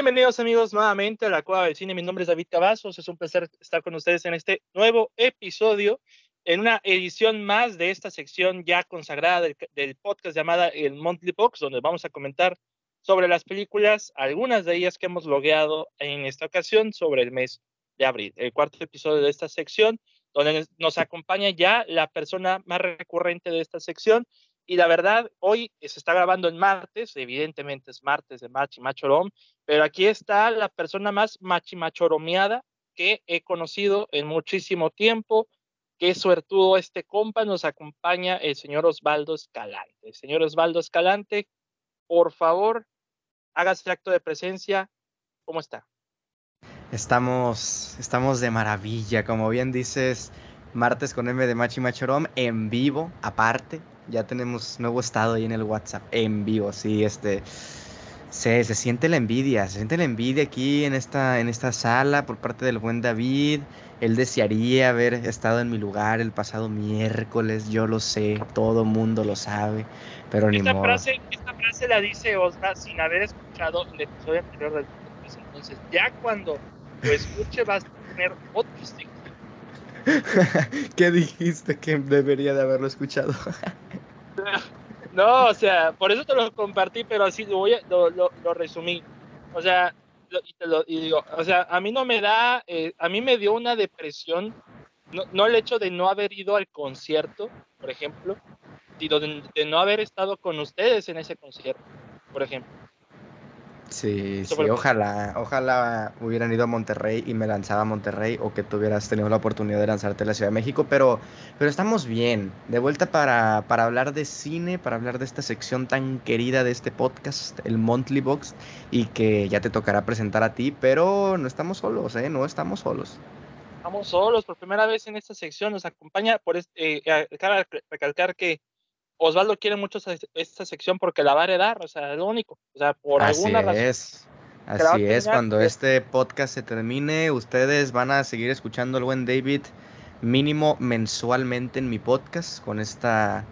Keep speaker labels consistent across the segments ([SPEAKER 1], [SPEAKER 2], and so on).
[SPEAKER 1] Bienvenidos amigos nuevamente a la Cueva del Cine. Mi nombre es David Cavazos. Es un placer estar con ustedes en este nuevo episodio, en una edición más de esta sección ya consagrada del, podcast llamada el Monthly Box, donde vamos a comentar sobre las películas, algunas de ellas que hemos logueado en esta ocasión sobre el mes de abril. El cuarto episodio de esta sección, donde nos acompaña ya la persona más recurrente de esta sección, y la verdad, hoy se está grabando en martes, evidentemente es martes de Machi Machorom, pero aquí está la persona más machimachoromeada que he conocido en muchísimo tiempo. Qué suertudo este compa, nos acompaña el señor Osvaldo Escalante. Señor Osvaldo Escalante, por favor, hágase acto de presencia. ¿Cómo está?
[SPEAKER 2] Estamos, estamos de maravilla, como bien dices, martes con M de Machi Machorom en vivo, aparte. Ya tenemos nuevo estado ahí en el WhatsApp, en vivo, sí, este se, se, siente la envidia, se siente la envidia aquí en esta, en esta sala por parte del buen David. Él desearía haber estado en mi lugar el pasado miércoles, yo lo sé, todo mundo lo sabe, pero ni modo.
[SPEAKER 1] Frase, esta frase la dice Oscar sin haber escuchado el episodio anterior del podcast. Entonces, ya cuando lo escuche vas a tener otro
[SPEAKER 2] ¿Qué dijiste que debería de haberlo escuchado?
[SPEAKER 1] No, o sea, por eso te lo compartí, pero así lo, voy a, lo, resumí. O sea, y, digo, o sea, a mí no me da, eh, a mí me dio una depresión, no, no, el hecho de no haber ido al concierto, por ejemplo, sino de, de no haber estado con ustedes en ese concierto, por ejemplo.
[SPEAKER 2] Sí, sí, ojalá, ojalá hubieran ido a Monterrey y me lanzaba a Monterrey o que tuvieras tenido la oportunidad de lanzarte a la Ciudad de México, pero, pero estamos bien, de vuelta para, para hablar de cine, para hablar de esta sección tan querida de este podcast, el Monthly Box, y que ya te tocará presentar a ti, pero no estamos solos, ¿eh? No estamos solos.
[SPEAKER 1] Estamos solos, por primera vez en esta sección nos acompaña, por este, eh, recalcar que Osvaldo quiere mucho esta sección porque la va a heredar, o sea, es lo único. O sea, por
[SPEAKER 2] Así alguna es. Así es, cuando este podcast se termine, ustedes van a seguir escuchando al buen David mínimo mensualmente en mi podcast con esta,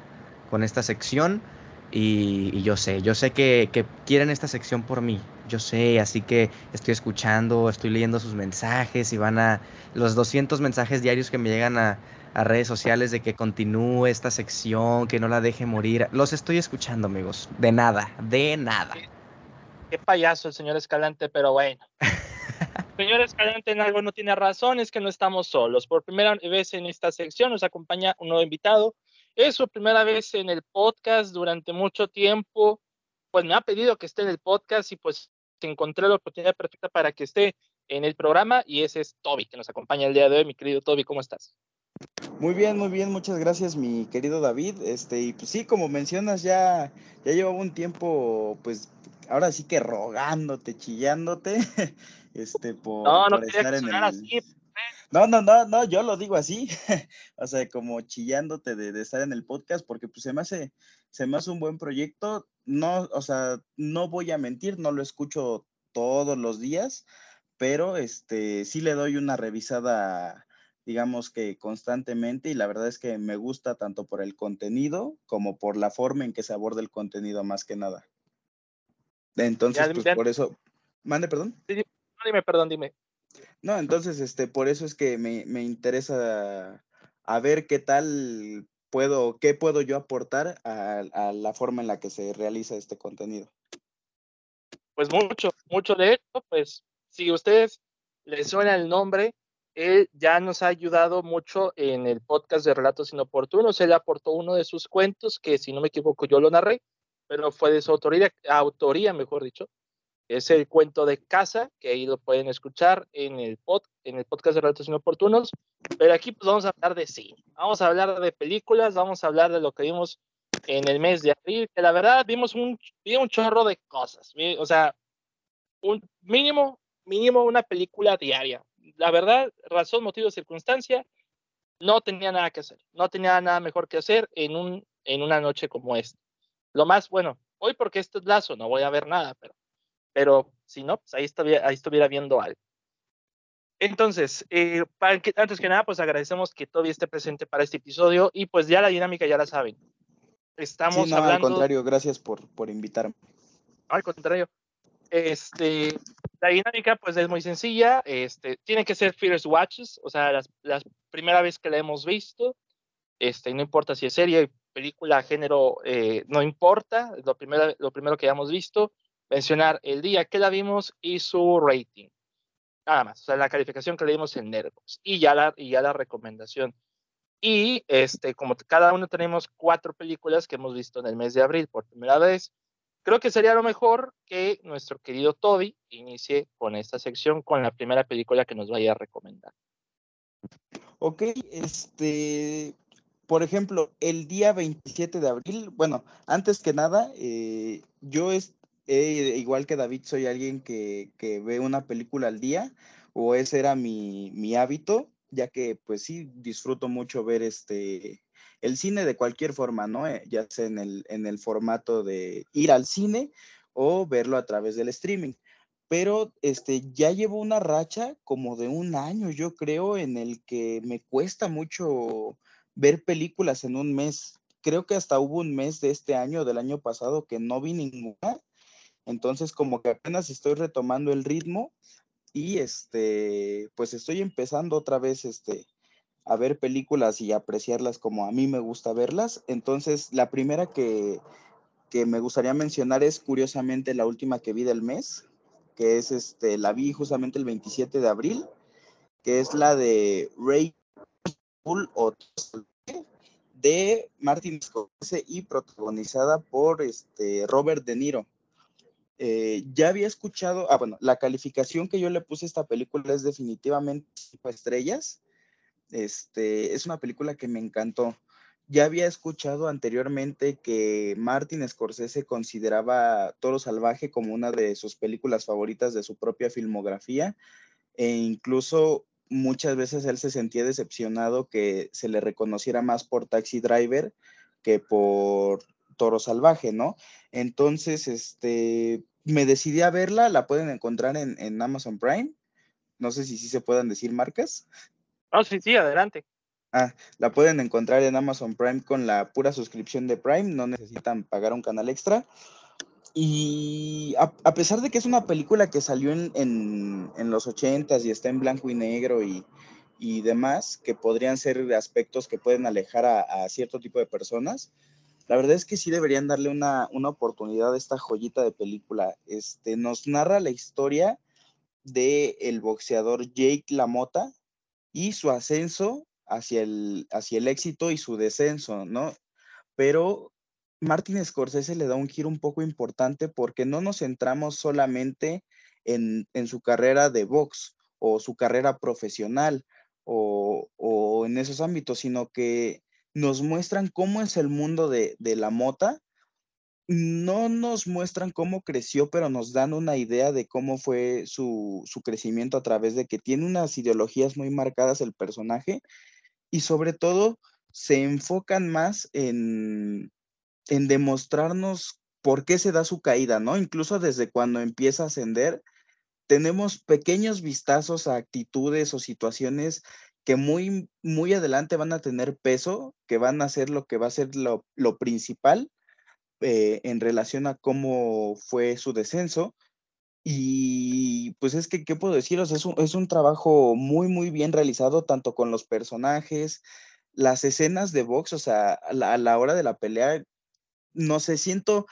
[SPEAKER 2] con esta sección. Y, yo sé, yo sé que, que, quieren esta sección por mí, yo sé, así que estoy escuchando, estoy leyendo sus mensajes y van a los 200 mensajes diarios que me llegan a, a redes sociales de que continúe esta sección, que no la deje morir. Los estoy escuchando, amigos. De nada, de nada.
[SPEAKER 1] Qué, payaso el señor Escalante, pero bueno. señor Escalante en algo no tiene razón, es que no estamos solos. Por primera vez en esta sección nos acompaña un nuevo invitado. Es su primera vez en el podcast durante mucho tiempo. Pues me ha pedido que esté en el podcast y pues encontré la oportunidad perfecta para que esté en el programa y ese es Toby, que nos acompaña el día de hoy. Mi querido Toby, ¿cómo estás?
[SPEAKER 3] Muy bien, muy bien, muchas gracias mi querido David. Este, y pues sí, como mencionas, ya, ya llevaba un tiempo, pues ahora sí que rogándote, chillándote, este, por,
[SPEAKER 1] no, no estar en el... Así. Pues,
[SPEAKER 3] no, no, no, no, yo lo digo así, o sea, como chillándote de, de, estar en el podcast, porque pues se me hace, se me hace un buen proyecto, no, o sea, no voy a mentir, no lo escucho todos los días, pero este, sí le doy una revisada digamos que constantemente y la verdad es que me gusta tanto por el contenido como por la forma en que se aborda el contenido más que nada. Entonces, pues por eso, mande, perdón.
[SPEAKER 1] dime, perdón, dime.
[SPEAKER 3] No, entonces, este, por eso es que me, me interesa a ver qué tal puedo, qué puedo yo aportar a, a, la forma en la que se realiza este contenido.
[SPEAKER 1] Pues mucho, mucho de esto, pues si a ustedes les suena el nombre, él ya nos ha ayudado mucho en el podcast de Relatos Inoportunos. Él aportó uno de sus cuentos, que si no me equivoco yo lo narré, pero fue de su autoría, autoría mejor dicho. Es el cuento de casa, que ahí lo pueden escuchar en el, pod, en el podcast de Relatos Inoportunos. Pero aquí pues vamos a hablar de cine, vamos a hablar de películas, vamos a hablar de lo que vimos en el mes de abril, que la verdad vimos un, un chorro de cosas. O sea, un mínimo, mínimo una película diaria la verdad, razón, motivo, circunstancia, no tenía nada que hacer. No tenía nada mejor que hacer en, un, en una noche como esta. Lo más, bueno, hoy porque esto es lazo, no voy a ver nada, pero, pero si no, pues ahí estuviera, ahí estuviera viendo algo. Entonces, eh, para que, antes que nada, pues agradecemos que todavía esté presente para este episodio y pues ya la dinámica ya la saben. Estamos
[SPEAKER 3] sí, no,
[SPEAKER 1] hablando...
[SPEAKER 3] Al contrario, gracias por, por invitarme.
[SPEAKER 1] Al contrario. Este, La dinámica pues es muy sencilla, este, tiene que ser first watches, o sea, las primera vez que la hemos visto, este, no importa si es serie, película, género, eh, no importa, lo primero, lo primero que hayamos visto, mencionar el día que la vimos y su rating. Nada más, o sea, la calificación que le dimos en Nervos y ya la, y ya la recomendación. Y este, como cada uno tenemos cuatro películas que hemos visto en el mes de abril por primera vez, creo que sería lo mejor que nuestro querido Toby inicie con esta sección, con la primera película que nos vaya a recomendar.
[SPEAKER 3] Ok, este, por ejemplo, el día 27 de abril, bueno, antes que nada, eh, yo es, igual que David, soy alguien que, ve una película al día, o ese era mi, mi, hábito, ya que pues sí, disfruto mucho ver este, el cine de cualquier forma, ¿no? Eh, ya sea en el, en el formato de ir al cine o verlo a través del streaming pero este ya llevo una racha como de un año, yo creo, en el que me cuesta mucho ver películas en un mes. Creo que hasta hubo un mes de este año, del año pasado, que no vi ninguna. Entonces, como que apenas estoy retomando el ritmo y este, pues estoy empezando otra vez este, a ver películas y apreciarlas como a mí me gusta verlas. Entonces, la primera que, que me gustaría mencionar es curiosamente la última que vi del mes, que es este, la vi justamente el 27 de abril, que es la de Ray o de Martin Scorsese y protagonizada por este Robert De Niro. Eh, ya había escuchado, ah, bueno, la calificación que yo le puse a esta película es definitivamente cinco estrellas. Este, es una película que me encantó. Ya había escuchado anteriormente que Martin Scorsese consideraba Toro Salvaje como una de sus películas favoritas de su propia filmografía e incluso muchas veces él se sentía decepcionado que se le reconociera más por Taxi Driver que por Toro Salvaje, ¿no? Entonces, este, me decidí a verla, la pueden encontrar en, Amazon Prime. No sé si sí se puedan decir marcas.
[SPEAKER 1] Oh, sí, sí, adelante.
[SPEAKER 3] Ah, la pueden encontrar en Amazon Prime con la pura suscripción de Prime, no necesitan pagar un canal extra. Y a, pesar de que es una película que salió en, en, los ochentas y está en blanco y negro y, y, demás, que podrían ser aspectos que pueden alejar a, cierto tipo de personas, la verdad es que sí deberían darle una, una, oportunidad a esta joyita de película. Este, nos narra la historia de el boxeador Jake LaMotta y su ascenso hacia el, hacia el éxito y su descenso, ¿no? Pero Martin Scorsese le da un giro un poco importante porque no nos centramos solamente en, su carrera de box o su carrera profesional o, en esos ámbitos, sino que nos muestran cómo es el mundo de, la mota. No nos muestran cómo creció, pero nos dan una idea de cómo fue su, su crecimiento a través de que tiene unas ideologías muy marcadas el personaje y sobre todo se enfocan más en, en demostrarnos por qué se da su caída, ¿no? Incluso desde cuando empieza a ascender, tenemos pequeños vistazos a actitudes o situaciones que muy, muy adelante van a tener peso, que van a ser lo que va a ser lo, principal eh, en relación a cómo fue su descenso. Y pues es que, ¿qué puedo deciros? Es un, es un trabajo muy, muy bien realizado, tanto con los personajes, las escenas de box, o sea, a la hora de la pelea, no sé, siento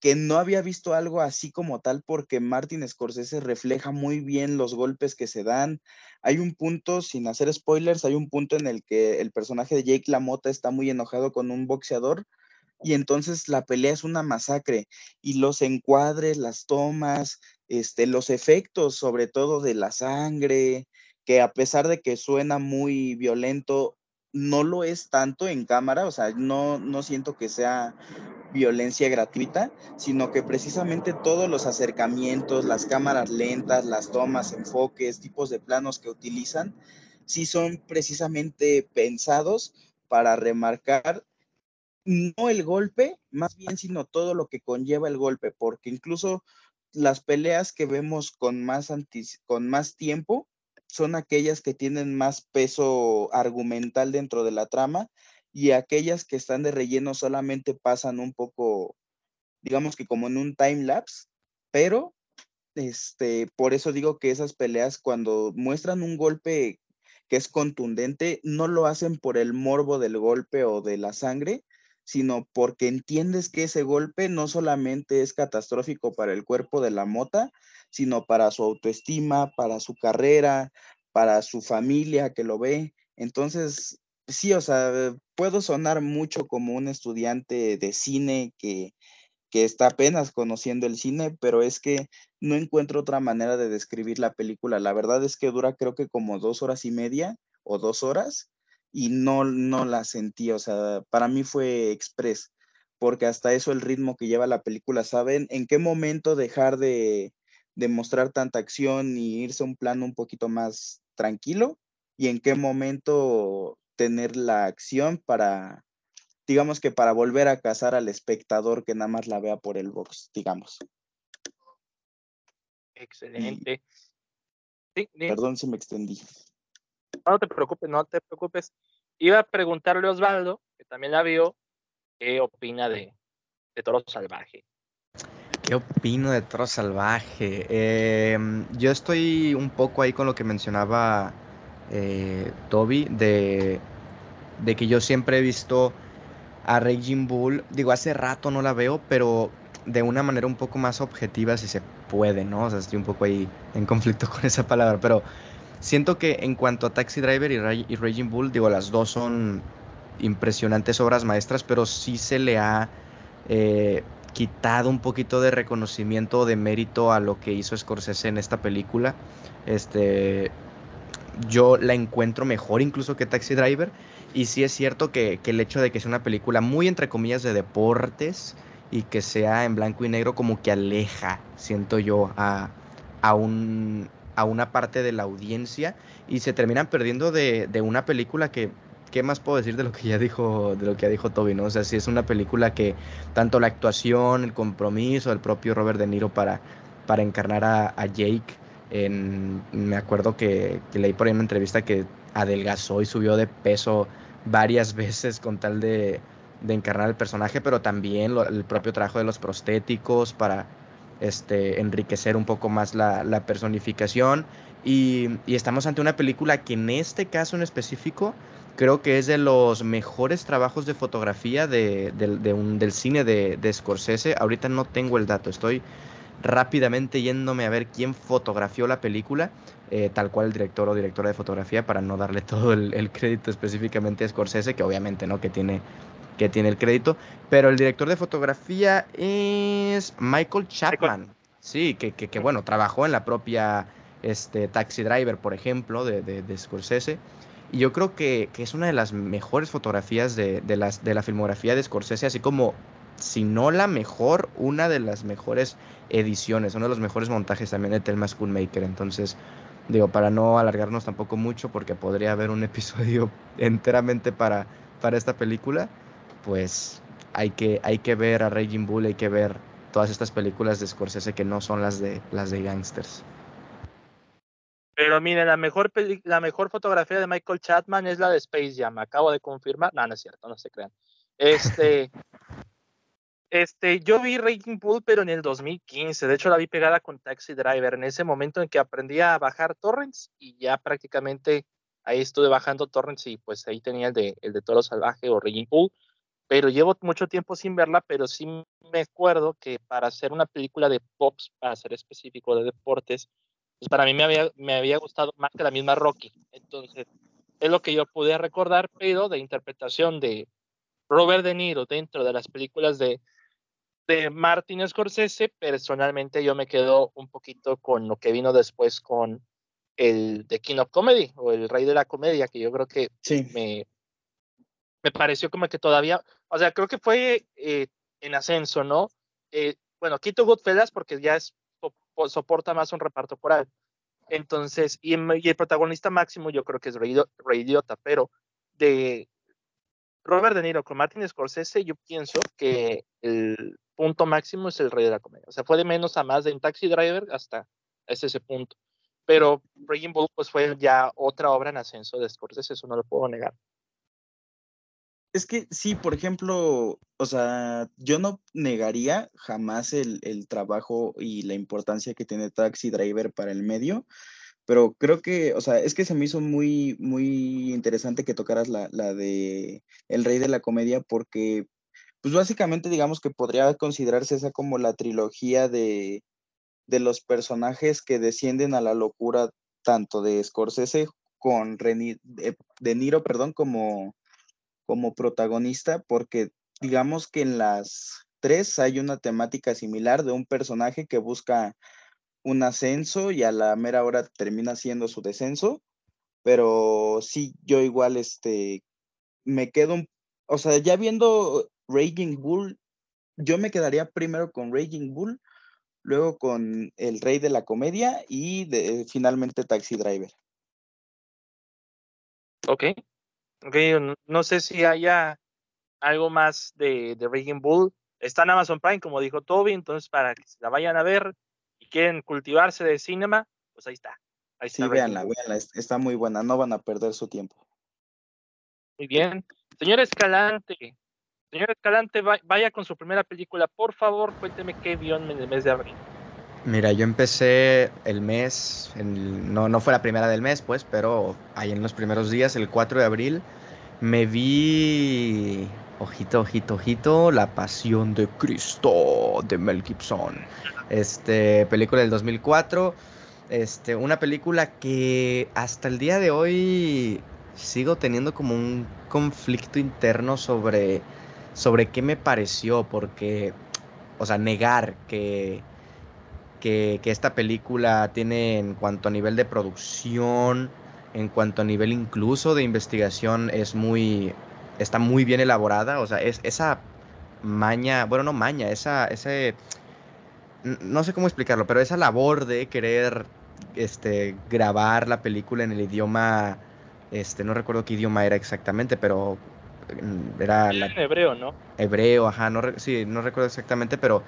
[SPEAKER 3] que no había visto algo así como tal porque Martin Scorsese refleja muy bien los golpes que se dan. Hay un punto, sin hacer spoilers, hay un punto en el que el personaje de Jake LaMotta está muy enojado con un boxeador y entonces la pelea es una masacre y los encuadres, las tomas, este, los efectos sobre todo de la sangre, que a pesar de que suena muy violento, no lo es tanto en cámara, o sea, no, no siento que sea violencia gratuita, sino que precisamente todos los acercamientos, las cámaras lentas, las tomas, enfoques, tipos de planos que utilizan, sí son precisamente pensados para remarcar no el golpe, más bien, sino todo lo que conlleva el golpe, porque incluso las peleas que vemos con más, con más tiempo son aquellas que tienen más peso argumental dentro de la trama y aquellas que están de relleno solamente pasan un poco, digamos que como en un time lapse, pero este, por eso digo que esas peleas cuando muestran un golpe que es contundente, no lo hacen por el morbo del golpe o de la sangre, sino porque entiendes que ese golpe no solamente es catastrófico para el cuerpo de la mota, sino para su autoestima, para su carrera, para su familia que lo ve. Entonces, sí, o sea, puedo sonar mucho como un estudiante de cine que, que está apenas conociendo el cine, pero es que no encuentro otra manera de describir la película. La verdad es que dura creo que como dos horas y media o dos horas y no, no la sentí, o sea, para mí fue express, porque hasta eso el ritmo que lleva la película, ¿saben en qué momento dejar de, de mostrar tanta acción y irse a un plano un poquito más tranquilo? ¿Y en qué momento tener la acción para, digamos que para volver a cazar al espectador que nada más la vea por el box, digamos?
[SPEAKER 1] Excelente.
[SPEAKER 3] perdón si me extendí.
[SPEAKER 1] No te preocupes, no te preocupes. Iba a preguntarle a Osvaldo, que también la vio, qué opina de, de Toro Salvaje.
[SPEAKER 2] ¿Qué opino de Toro Salvaje? Em, yo estoy un poco ahí con lo que mencionaba eh, Toby, de, de que yo siempre he visto a Raging Bull, digo, hace rato no la veo, pero de una manera un poco más objetiva si se puede, ¿no? O sea, estoy un poco ahí en conflicto con esa palabra, pero Siento que en cuanto a Taxi Driver y, Raging Bull, digo, las dos son impresionantes obras maestras, pero sí se le ha eh, quitado un poquito de reconocimiento o de mérito a lo que hizo Scorsese en esta película. Este, yo la encuentro mejor incluso que Taxi Driver. Y sí es cierto que, que el hecho de que sea una película muy entre comillas de deportes y que sea en blanco y negro como que aleja, siento yo, a, a un a una parte de la audiencia y se terminan perdiendo de, una película que ¿qué más puedo decir de lo que ya dijo, de lo que ya dijo Toby, ¿no? O sea, si es una película que tanto la actuación, el compromiso del propio Robert De Niro para, para encarnar a, Jake, en, me acuerdo que, leí por ahí una entrevista que adelgazó y subió de peso varias veces con tal de, encarnar el personaje, pero también el propio trabajo de los prostéticos para este, enriquecer un poco más la, personificación. Y, estamos ante una película que en este caso en específico creo que es de los mejores trabajos de fotografía del cine de, Scorsese. Ahorita no tengo el dato, estoy rápidamente yéndome a ver quién fotografió la película, eh, tal cual el director o directora de fotografía, para no darle todo el, el, crédito específicamente a Scorsese, que obviamente no, que tiene que tiene el crédito, pero el director de fotografía es Michael Chapman. Sí, que, que, bueno, trabajó en la propia este, Taxi Driver, por ejemplo, de, de, Scorsese. Y yo creo que, que, es una de las mejores fotografías de, de, las, de la filmografía de Scorsese, así como, si no la mejor, una de las mejores ediciones, uno de los mejores montajes también de Thelma Schoonmaker. Entonces, digo, para no alargarnos tampoco mucho, porque podría haber un episodio enteramente para, para esta película, pues hay que, hay que ver a Raging Bull, hay que ver todas estas películas de Scorsese que no son las de las de gangsters.
[SPEAKER 1] Pero mire, la mejor, la mejor fotografía de Michael Chapman es la de Space Jam. Acabo de confirmar. No, no es cierto, no se crean. Este, este, yo vi Raging Bull, pero en el 2015. De hecho, la vi pegada con Taxi Driver. En ese momento en que aprendí a bajar torrents y ya prácticamente ahí estuve bajando torrents y pues ahí tenía el de, el de Toro Salvaje o Raging Bull pero llevo mucho tiempo sin verla, pero sí me acuerdo que para hacer una película de pops, para ser específico de deportes, pues para mí me había, me había gustado más que la misma Rocky. Entonces, es lo que yo pude recordar, pero de interpretación de Robert De Niro dentro de las películas de, de Martin Scorsese, personalmente yo me quedo un poquito con lo que vino después con el The King of Comedy o el Rey de la Comedia, que yo creo que sí. me, me pareció como que todavía, o sea, creo que fue eh, en ascenso, ¿no? Eh, bueno, quito Goodfellas porque ya es, soporta más un reparto coral. Entonces, y, el protagonista máximo yo creo que es Rey, Idiota, pero de Robert De Niro con Martin Scorsese, yo pienso que el punto máximo es el Rey de la Comedia. O sea, fue de menos a más de un Taxi Driver hasta ese, ese punto. Pero Raging Bull pues fue ya otra obra en ascenso de Scorsese, eso no lo puedo negar.
[SPEAKER 3] Es que sí, por ejemplo, o sea, yo no negaría jamás el, trabajo y la importancia que tiene Taxi Driver para el medio, pero creo que, o sea, es que se me hizo muy, muy interesante que tocaras la, la de El Rey de la Comedia, porque, pues básicamente digamos que podría considerarse esa como la trilogía de, de los personajes que descienden a la locura tanto de Scorsese con de, Niro, perdón, como, como protagonista, porque digamos que en las tres hay una temática similar de un personaje que busca un ascenso y a la mera hora termina siendo su descenso, pero sí, yo igual, este, me quedo, o sea, ya viendo Raging Bull, yo me quedaría primero con Raging Bull, luego con El Rey de la Comedia y de, finalmente Taxi Driver.
[SPEAKER 1] Ok. No sé si haya algo más de, de Raging Bull. Está en Amazon Prime, como dijo Toby, entonces para que se la vayan a ver y quieren cultivarse de cinema, pues ahí está. Ahí
[SPEAKER 3] sí, véanla, véanla, está muy buena, no van a perder su tiempo.
[SPEAKER 1] Muy bien. Señor Escalante, Señor Escalante, vaya con su primera película. Por favor, cuénteme qué vio en el mes de abril.
[SPEAKER 2] Mira, yo empecé el mes, no, no fue la primera del mes, pues, pero ahí en los primeros días, el 4 de abril, me vi, ojito, ojito, ojito, La Pasión de Cristo de Mel Gibson. Este, película del 2004, este, una película que hasta el día de hoy sigo teniendo como un conflicto interno sobre sobre qué me pareció, porque, o sea, negar que, que, esta película tiene en cuanto a nivel de producción, en cuanto a nivel incluso de investigación, es muy, está muy bien elaborada, o sea, es esa maña, bueno, no maña, esa, ese, no sé cómo explicarlo, pero esa labor de querer este, grabar la película en el idioma, este, no recuerdo qué idioma era exactamente, pero era
[SPEAKER 1] la... hebreo, ¿no?
[SPEAKER 2] Hebreo, ajá, no, sí, no recuerdo exactamente, pero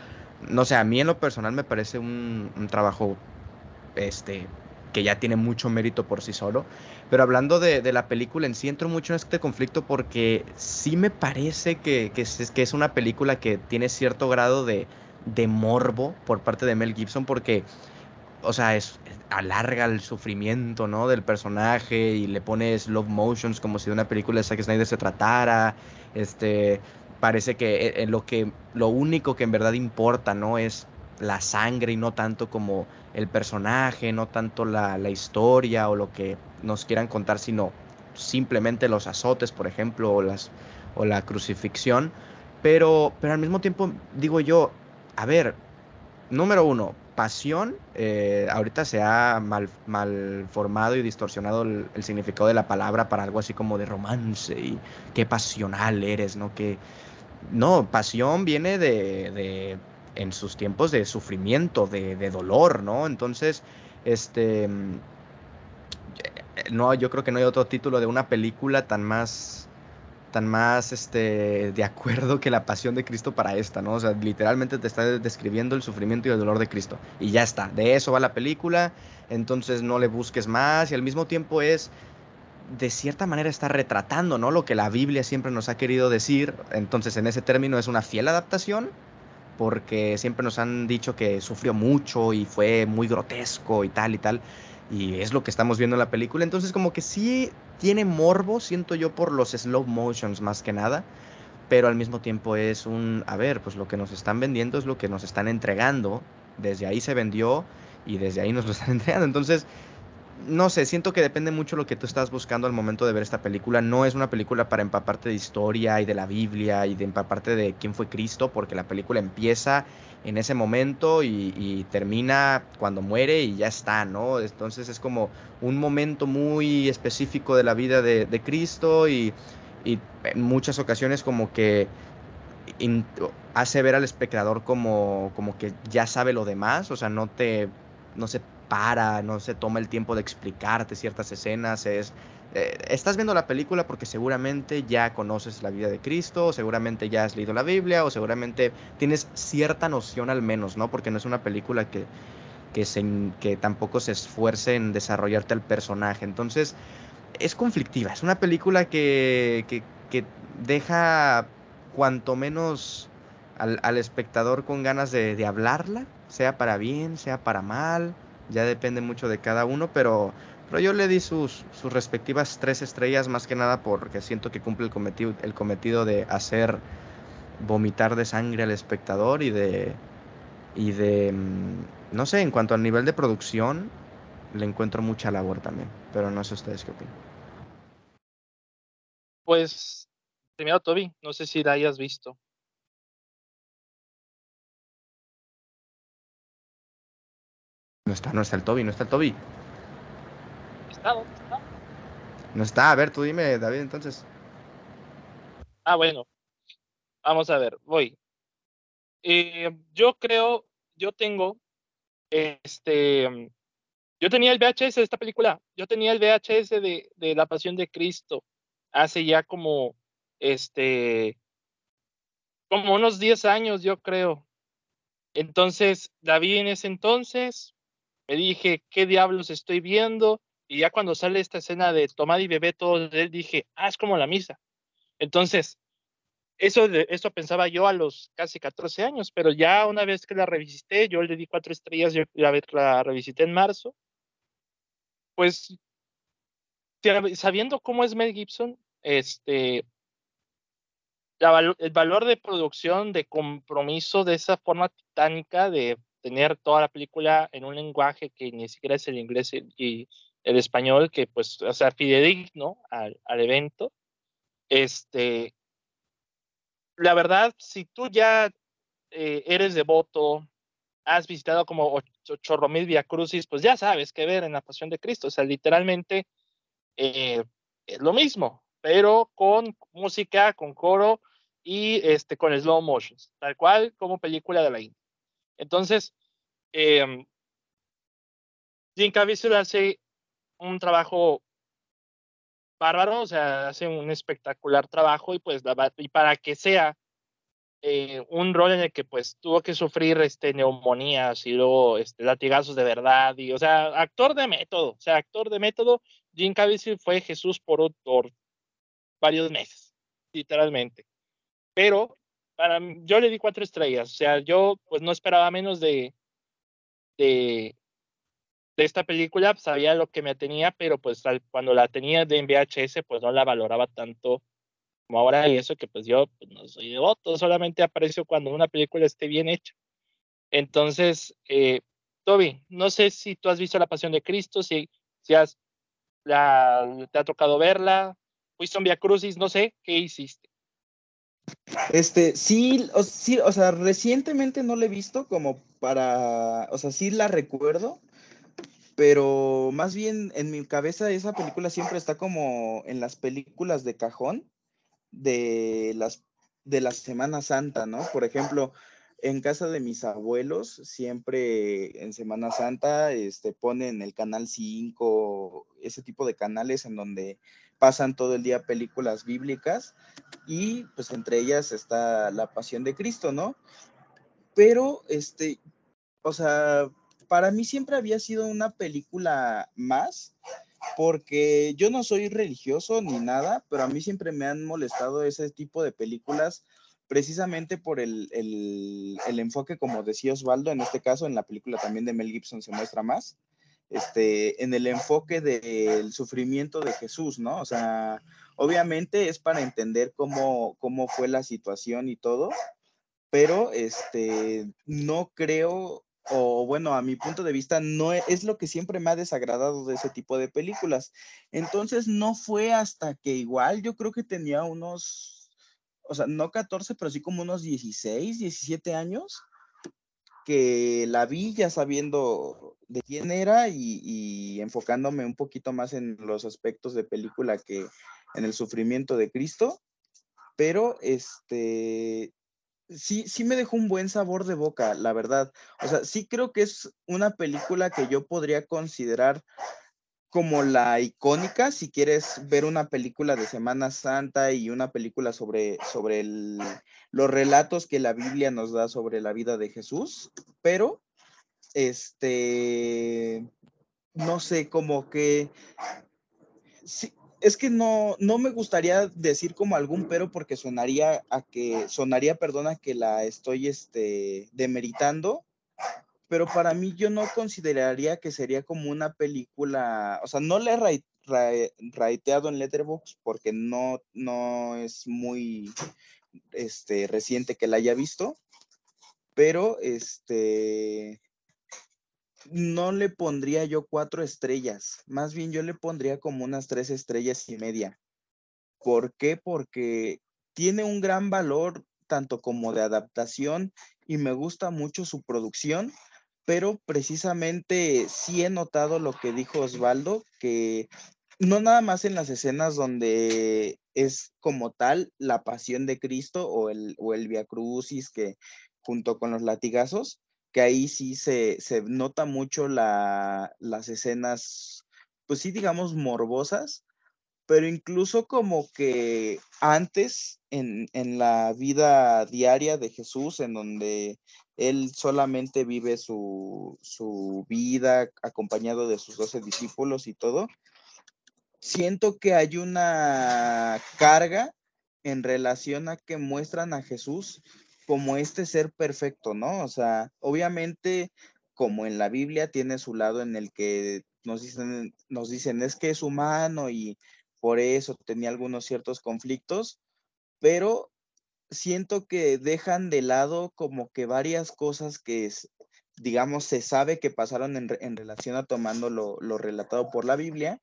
[SPEAKER 2] no sé, a mí en lo personal me parece un, trabajo este, que ya tiene mucho mérito por sí solo. Pero hablando de, la película en sí, entro mucho en este conflicto porque sí me parece que, que, es, que es una película que tiene cierto grado de, de morbo por parte de Mel Gibson porque o sea, es, alarga el sufrimiento, ¿no? Del personaje y le pone slow motions como si de una película de Zack Snyder se tratara. Este, parece que eh, lo que lo único que en verdad importa, ¿no? Es la sangre y no tanto como el personaje, no tanto la, la historia o lo que nos quieran contar, sino simplemente los azotes, por ejemplo, o, las, o la crucifixión. Pero, pero al mismo tiempo digo yo, a ver, número uno, pasión, eh, ahorita se ha mal, mal formado y distorsionado el, significado de la palabra para algo así como de romance y qué pasional eres, ¿no? Que, no, pasión viene de, de en sus tiempos de sufrimiento, de, de, dolor, ¿no? Entonces, este, no, yo creo que no hay otro título de una película tan más tan más este, de acuerdo que la pasión de Cristo para esta, ¿no? O sea, literalmente te está describiendo el sufrimiento y el dolor de Cristo. Y ya está, de eso va la película, entonces no le busques más y al mismo tiempo es, de cierta manera está retratando, ¿no? Lo que la Biblia siempre nos ha querido decir, entonces en ese término es una fiel adaptación, porque siempre nos han dicho que sufrió mucho y fue muy grotesco y tal y tal y es lo que estamos viendo en la película. Entonces como que sí tiene morbo, siento yo, por los slow motions más que nada, pero al mismo tiempo es un, a ver, pues lo que nos están vendiendo es lo que nos están entregando, desde ahí se vendió y desde ahí nos lo están entregando. Entonces no sé, siento que depende mucho lo que tú estás buscando al momento de ver esta película. No es una película para empaparte de historia y de la Biblia y de empaparte de quién fue Cristo, porque la película empieza en ese momento y, termina cuando muere y ya está, ¿no? Entonces es como un momento muy específico de la vida de, Cristo y, en muchas ocasiones como que hace ver al espectador como, como que ya sabe lo demás, o sea, no te, no se para, no se toma el tiempo de explicarte ciertas escenas, es... Eh, estás viendo la película porque seguramente ya conoces la vida de Cristo, o seguramente ya has leído la Biblia, o seguramente tienes cierta noción al menos, ¿no? Porque no es una película que, que, se, que tampoco se esfuerce en desarrollarte al personaje. Entonces, es conflictiva, es una película que, que que deja cuanto menos al, espectador con ganas de, hablarla, sea para bien, sea para mal, ya depende mucho de cada uno, pero, pero yo le di sus, sus respectivas tres estrellas más que nada porque siento que cumple el cometido, el cometido de hacer vomitar de sangre al espectador y de, y de, mm, no sé, en cuanto al nivel de producción, le encuentro mucha labor también, pero no sé ustedes qué opinan.
[SPEAKER 1] Pues, primero Toby, no sé si la hayas visto.
[SPEAKER 2] No está, no está el Toby, no está el Toby.
[SPEAKER 1] ¿Está? ¿Dónde está?
[SPEAKER 2] No está, a ver, tú dime, David, entonces.
[SPEAKER 1] Ah, bueno. Vamos a ver, voy. Eh, yo creo, yo tengo, este, yo tenía el VHS de esta película, yo tenía el VHS de, de La Pasión de Cristo hace ya como, este, como unos 10 años, yo creo. Entonces, la vi en ese entonces, me dije, ¿qué diablos estoy viendo? Y ya cuando sale esta escena de tomar y bebé todo él, dije, ah, es como la misa. Entonces, eso, de, eso pensaba yo a los casi 14 años, pero ya una vez que la revisité, yo le di cuatro estrellas, yo la, la revisité en marzo, pues sabiendo cómo es Mel Gibson, este, el valor de producción, de compromiso de esa forma titánica de tener toda la película en un lenguaje que ni siquiera es el inglés y el español, que pues, o sea, fidedigno al, al evento, este, la verdad, si tú ya eh, eres devoto, has visitado como chorro mil via crucis, pues ya sabes qué ver en la pasión de Cristo. O sea, literalmente eh, es lo mismo, pero con música, con coro y este, con slow motions, tal cual como película de la India. Entonces, eh, Jim Caviezel hace un trabajo bárbaro, o sea, hace un espectacular trabajo y pues y para que sea eh, un rol en el que pues tuvo que sufrir este neumonías y luego este latigazos de verdad y o sea, actor de método, o sea, actor de método, Jim Caviezel fue Jesús por, por varios meses, literalmente. Pero yo le di cuatro estrellas, o sea, yo pues no esperaba menos de de de esta película, sabía lo que me tenía, pero pues cuando la tenía de en VHS, pues no la valoraba tanto como ahora y eso que pues yo pues, no soy devoto, solamente aprecio cuando una película esté bien hecha. Entonces, eh, Toby, no sé si tú has visto La Pasión de Cristo, si, si has, la, te ha tocado verla, fuiste un Via Crucis, no sé, ¿qué hiciste?
[SPEAKER 3] Este, sí, o, sí, o sea, recientemente no la he visto como para, o sea, sí la recuerdo, pero más bien en mi cabeza esa película siempre está como en las películas de cajón de las de la Semana Santa, ¿no? Por ejemplo, en casa de mis abuelos, siempre en Semana Santa este, ponen el canal 5, ese tipo de canales en donde pasan todo el día películas bíblicas y pues entre ellas está la Pasión de Cristo, ¿no? Pero, este, o sea, para mí siempre había sido una película más, porque yo no soy religioso ni nada, pero a mí siempre me han molestado ese tipo de películas precisamente por el, enfoque, como decía Osvaldo, en este caso, en la película también de Mel Gibson se muestra más, este, en el enfoque del sufrimiento de Jesús, ¿no? O sea, obviamente es para entender cómo, cómo fue la situación y todo, pero este, no creo o bueno, a mi punto de vista, no e, es, lo que siempre me ha desagradado de ese tipo de películas. Entonces, no fue hasta que igual yo creo que tenía unos, o sea, no 14, pero sí como unos 16, 17 años, que la vi ya sabiendo de quién era y, enfocándome un poquito más en los aspectos de película que en el sufrimiento de Cristo. Pero este, sí, sí me dejó un buen sabor de boca, la verdad. O sea, sí creo que es una película que yo podría considerar como la icónica, si quieres ver una película de Semana Santa y una película sobre, sobre los relatos que la Biblia nos da sobre la vida de Jesús, pero, este, no sé, como que, sí, es que no, no me gustaría decir como algún pero porque sonaría a que, sonaría, perdona, que la estoy este, demeritando, pero para mí yo no consideraría que sería como una película, o sea, no la he raiteado en Letterboxd porque no, no es muy este, reciente que la haya visto, pero este, no le pondría yo cuatro estrellas, más bien yo le pondría como unas tres estrellas y media. ¿Por qué? Porque tiene un gran valor tanto como de adaptación y me gusta mucho su producción, pero precisamente sí he notado lo que dijo Osvaldo, que no nada más en las escenas donde es como tal la pasión de Cristo o el, o el Via Crucis que junto con los latigazos, que ahí sí se, nota mucho las escenas, pues sí, digamos, morbosas, pero incluso como que antes en, la vida diaria de Jesús, en donde él solamente vive su, su vida acompañado de sus doce discípulos y todo, siento que hay una carga en relación a que muestran a Jesús como este ser perfecto, ¿no? O sea, obviamente, como en la Biblia, tiene su lado en el que nos dicen, nos dicen es que es humano y por eso tenía algunos ciertos conflictos, pero siento que dejan de lado como que varias cosas que, digamos, se sabe que pasaron en, relación a tomando lo, lo relatado por la Biblia,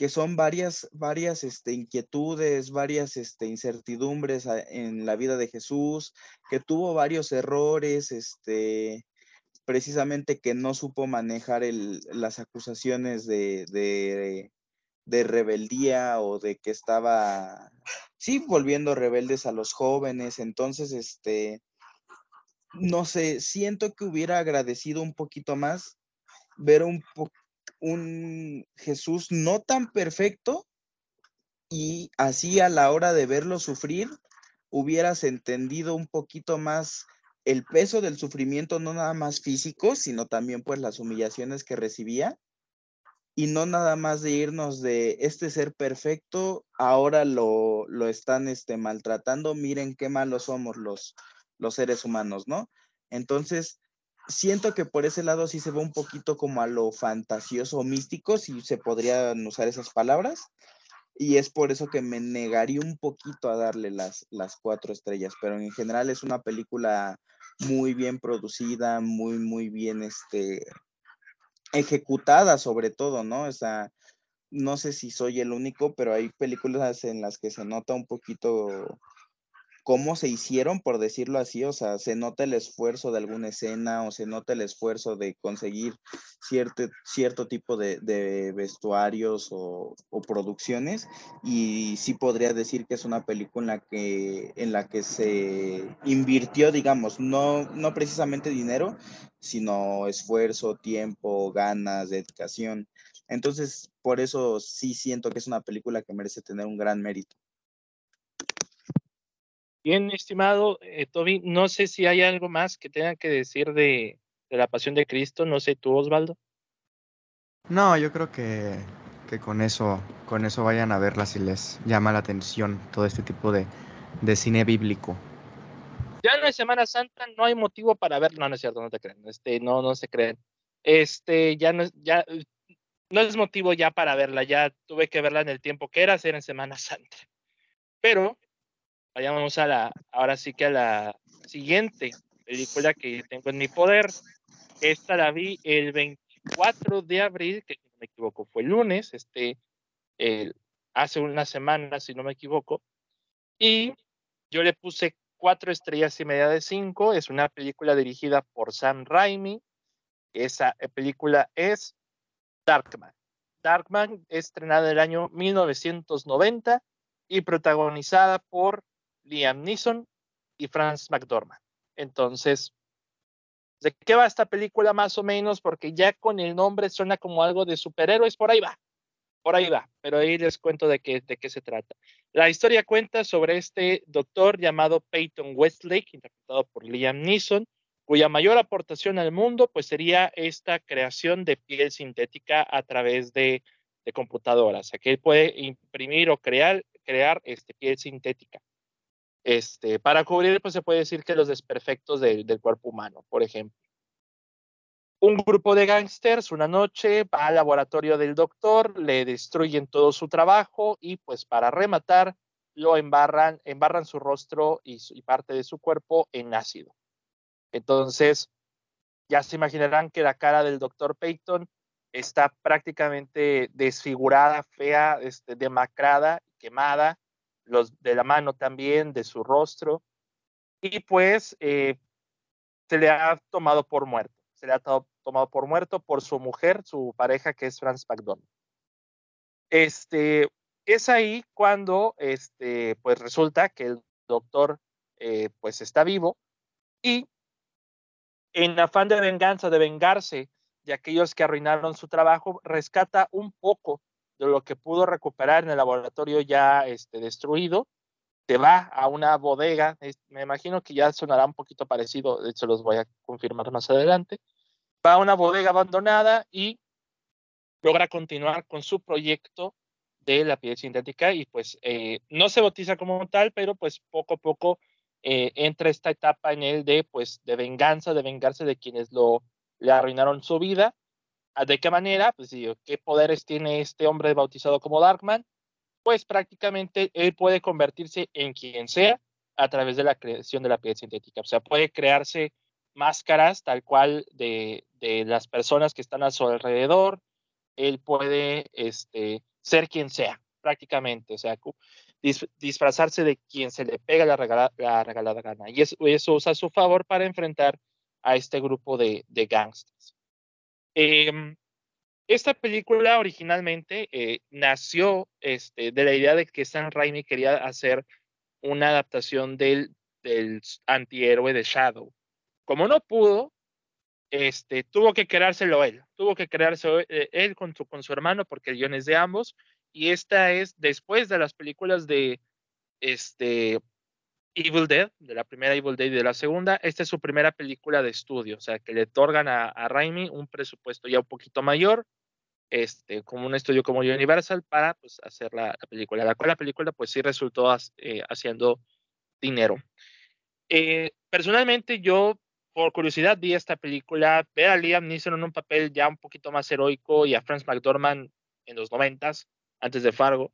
[SPEAKER 3] que son varias, varias este, inquietudes, varias este, incertidumbres en la vida de Jesús, que tuvo varios errores, este, precisamente que no supo manejar las acusaciones de, de, rebeldía o de que estaba, sí, volviendo rebeldes a los jóvenes. Entonces, este, no sé, siento que hubiera agradecido un poquito más ver un, un Jesús no tan perfecto y así a la hora de verlo sufrir, hubieras entendido un poquito más el peso del sufrimiento, no nada más físico, sino también pues las humillaciones que recibía y no nada más de irnos de este ser perfecto, ahora lo, lo están este, maltratando, miren qué malos somos los, los seres humanos, ¿no? Entonces, siento que por ese lado sí se ve un poquito como a lo fantasioso o místico, si se podrían usar esas palabras. Y es por eso que me negaría un poquito a darle las, las cuatro estrellas. Pero en general es una película muy bien producida, muy, muy bien este, ejecutada sobre todo, ¿no? O sea, no sé si soy el único, pero hay películas en las que se nota un poquito cómo se hicieron, por decirlo así, o sea, se nota el esfuerzo de alguna escena o se nota el esfuerzo de conseguir cierto, cierto tipo de, vestuarios o, producciones y sí podría decir que es una película que, en la que se invirtió, digamos, no, no precisamente dinero, sino esfuerzo, tiempo, ganas, dedicación. Entonces, por eso sí siento que es una película que merece tener un gran mérito.
[SPEAKER 1] Bien, estimado eh, Toby, no sé si hay algo más que tengan que decir de, la pasión de Cristo, no sé tú, Osvaldo.
[SPEAKER 2] No, yo creo que, con eso, con eso vayan a verla si les llama la atención todo este tipo de, cine bíblico.
[SPEAKER 1] Ya no es Semana Santa, no hay motivo para verla, no, no es cierto, no te creen, este, no, no se creen. Este, ya no, ya, no es motivo ya para verla, ya tuve que verla en el tiempo que era hacer en Semana Santa. Pero vayamos a la, ahora sí que a la siguiente película que tengo en mi poder. Esta la vi el 24 de abril, que si no me equivoco fue el lunes, este, hace una semana, si no me equivoco. Y yo le puse cuatro estrellas y media de cinco. Es una película dirigida por Sam Raimi. Esa película es Darkman. Darkman, estrenada en el año 1990 y protagonizada por Liam Neeson y Franz McDormand. Entonces, ¿de qué va esta película más o menos? Porque ya con el nombre suena como algo de superhéroes, por ahí va, por ahí va, pero ahí les cuento de qué, de qué se trata. La historia cuenta sobre este doctor llamado Peyton Westlake, interpretado por Liam Neeson, cuya mayor aportación al mundo pues sería esta creación de piel sintética a través de, de computadora, o que él puede imprimir o crear, crear este, piel sintética. Este, para cubrir, pues se puede decir que los desperfectos del cuerpo humano, por ejemplo. Un grupo de gángsters una noche va al laboratorio del doctor, le destruyen todo su trabajo y pues para rematar lo embarran, embarran su rostro y, y parte de su cuerpo en ácido. Entonces, ya se imaginarán que la cara del doctor Peyton está prácticamente desfigurada, fea, este, demacrada, quemada, de la mano también, de su rostro, y pues eh, se le ha tomado por muerto, se le ha tomado por muerto por su mujer, su pareja, que es Franz McDonald. Este, es ahí cuando, este, pues resulta que el doctor, eh, pues está vivo y en afán de venganza, de vengarse de aquellos que arruinaron su trabajo, rescata un poco de lo que pudo recuperar en el laboratorio ya este, destruido, se va a una bodega, me imagino que ya sonará un poquito parecido, de hecho los voy a confirmar más adelante, va a una bodega abandonada y logra continuar con su proyecto de la piel sintética y pues eh, no se bautiza como tal, pero pues poco a poco eh, entra esta etapa en él de pues de venganza, de vengarse de quienes lo le arruinaron su vida ¿De qué manera? Pues digo, ¿qué poderes tiene este hombre bautizado como Darkman? Pues prácticamente él puede convertirse en quien sea a través de la creación de la piel sintética. O sea, puede crearse máscaras tal cual de, de las personas que están a su alrededor. Él puede este, ser quien sea, prácticamente. O sea, disfrazarse de quien se le pega la regalada gana. Y eso, eso usa a su favor para enfrentar a este grupo de, de gangsters. Em, esta película originalmente eh, nació este, de la idea de que Sam Raimi quería hacer una adaptación del, antihéroe de Shadow. Como no pudo, este, tuvo que creárselo él, tuvo que creárselo eh, él con su, con su hermano porque el guion es de ambos y esta es después de las películas de este, Evil Dead, de la primera Evil Dead y de la segunda. Esta es su primera película de estudio, o sea, que le otorgan a, a Raimi un presupuesto ya un poquito mayor, este, como un estudio como Universal, para pues, hacer la, película, la cual la película pues sí resultó eh, haciendo dinero. Eh, personalmente yo, por curiosidad, vi esta película, ver a Liam Neeson en un papel ya un poquito más heroico y a Franz McDormand en los noventas, antes de Fargo.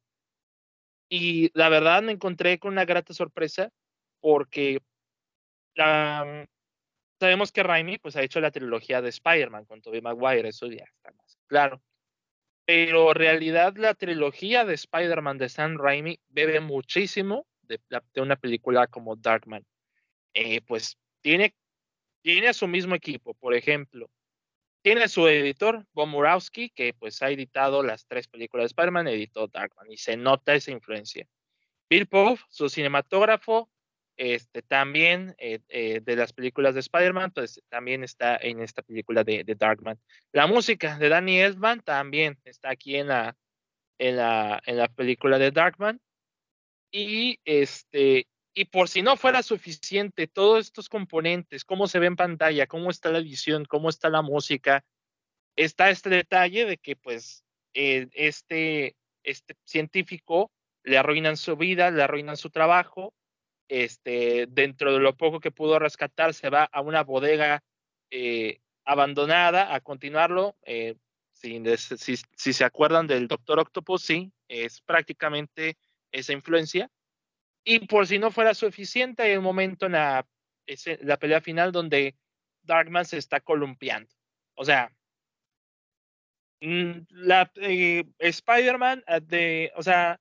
[SPEAKER 1] Y la verdad me encontré con una grata sorpresa porque mm, sabemos que Raimi pues, ha hecho la trilogía de Spider-Man con Tobey Maguire, eso ya está más claro. Pero en realidad la trilogía de Spider-Man de Sam Raimi bebe muchísimo de, de una película como Darkman. Eh, pues tiene, tiene a su mismo equipo, por ejemplo. Tiene su editor, Bob Murawski, que pues ha editado las tres películas de Spider-Man, editó Darkman y se nota esa influencia. Bill Poff, su cinematógrafo, este, también eh, eh, de las películas de Spider-Man, pues también está en esta película de, de, Darkman. La música de Danny Elfman también está aquí en la, en la, en la película de Darkman. Y, este, y por si no fuera suficiente, todos estos componentes, cómo se ve en pantalla, cómo está la edición, cómo está la música, está este detalle de que pues eh, este, este científico le arruinan su vida, le arruinan su trabajo, este, dentro de lo poco que pudo rescatar, se va a una bodega eh, abandonada a continuarlo. Eh, si, si, se acuerdan del Doctor Octopus, sí, es prácticamente esa influencia. Y por si no fuera suficiente, hay un momento en la, pelea final donde Darkman se está columpiando. O sea, mm, la eh, Spider-Man, de, o sea,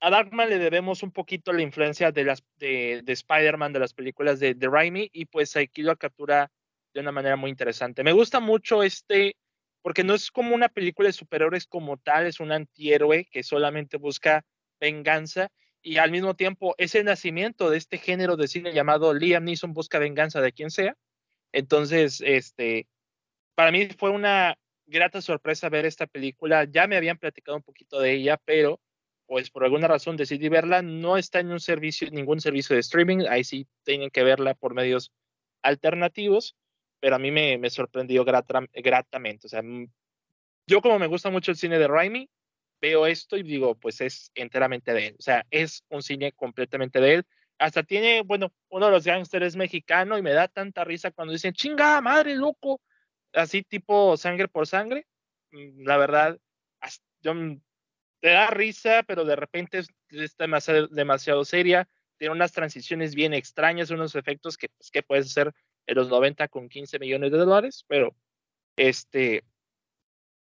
[SPEAKER 1] a Darkman le debemos un poquito la influencia de, las, de, de Spider-Man, de las películas de, de Raimi, y pues aquí lo captura de una manera muy interesante. Me gusta mucho este, porque no es como una película de superhéroes como tal, es un antihéroe que solamente busca venganza, y al mismo tiempo es el nacimiento de este género de cine llamado Liam Neeson busca venganza de quien sea. Entonces, este, para mí fue una grata sorpresa ver esta película. Ya me habían platicado un poquito de ella, pero pues por alguna razón decidí verla. No está en un servicio, ningún servicio de streaming. Ahí sí tienen que verla por medios alternativos, pero a mí me, me sorprendió gratamente. O sea, mm, yo como me gusta mucho el cine de Raimi, veo esto y digo, pues es enteramente de él. O sea, es un cine completamente de él. Hasta tiene, bueno, uno de los gángsters es mexicano y me da tanta risa cuando dicen, chingada madre, loco. Así tipo sangre por sangre. Mm, la verdad, yo, mm, te da risa, pero de repente es, demasiado, demasiado, seria. Tiene unas transiciones bien extrañas, unos efectos que, pues, que puedes hacer en los 90 con 15 millones de dólares, pero este,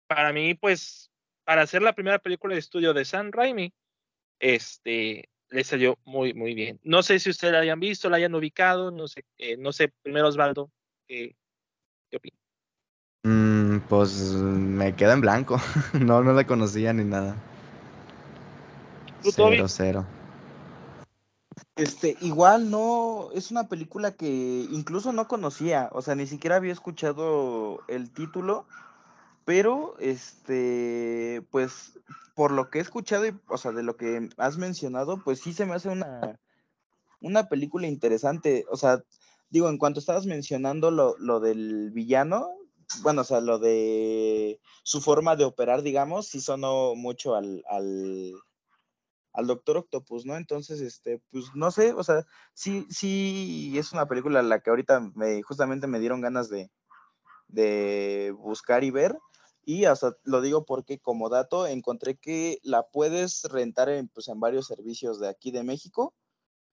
[SPEAKER 1] para mí, pues, para hacer la primera película de estudio de Sam Raimi, este, le salió muy, muy bien. No sé si ustedes la hayan visto, la hayan ubicado, no sé, eh, no sé, primero Osvaldo, ¿qué, qué opina?
[SPEAKER 2] Mm, pues me queda en blanco, no, no la conocía ni nada. Cero, cero.
[SPEAKER 3] Este, igual no, es una película que incluso no conocía, o sea, ni siquiera había escuchado el título, pero este, pues por lo que he escuchado y, o sea, de lo que has mencionado, pues sí se me hace una, una película interesante, o sea, digo, en cuanto estabas mencionando lo, lo del villano, bueno, o sea, lo de su forma de operar, digamos, sí sonó mucho al, al al Doctor Octopus, ¿no? Entonces, este, pues no sé, o sea, sí, sí es una película la que ahorita me, justamente me dieron ganas de, de buscar y ver. Y hasta lo digo porque como dato encontré que la puedes rentar en, pues, en varios servicios de aquí de México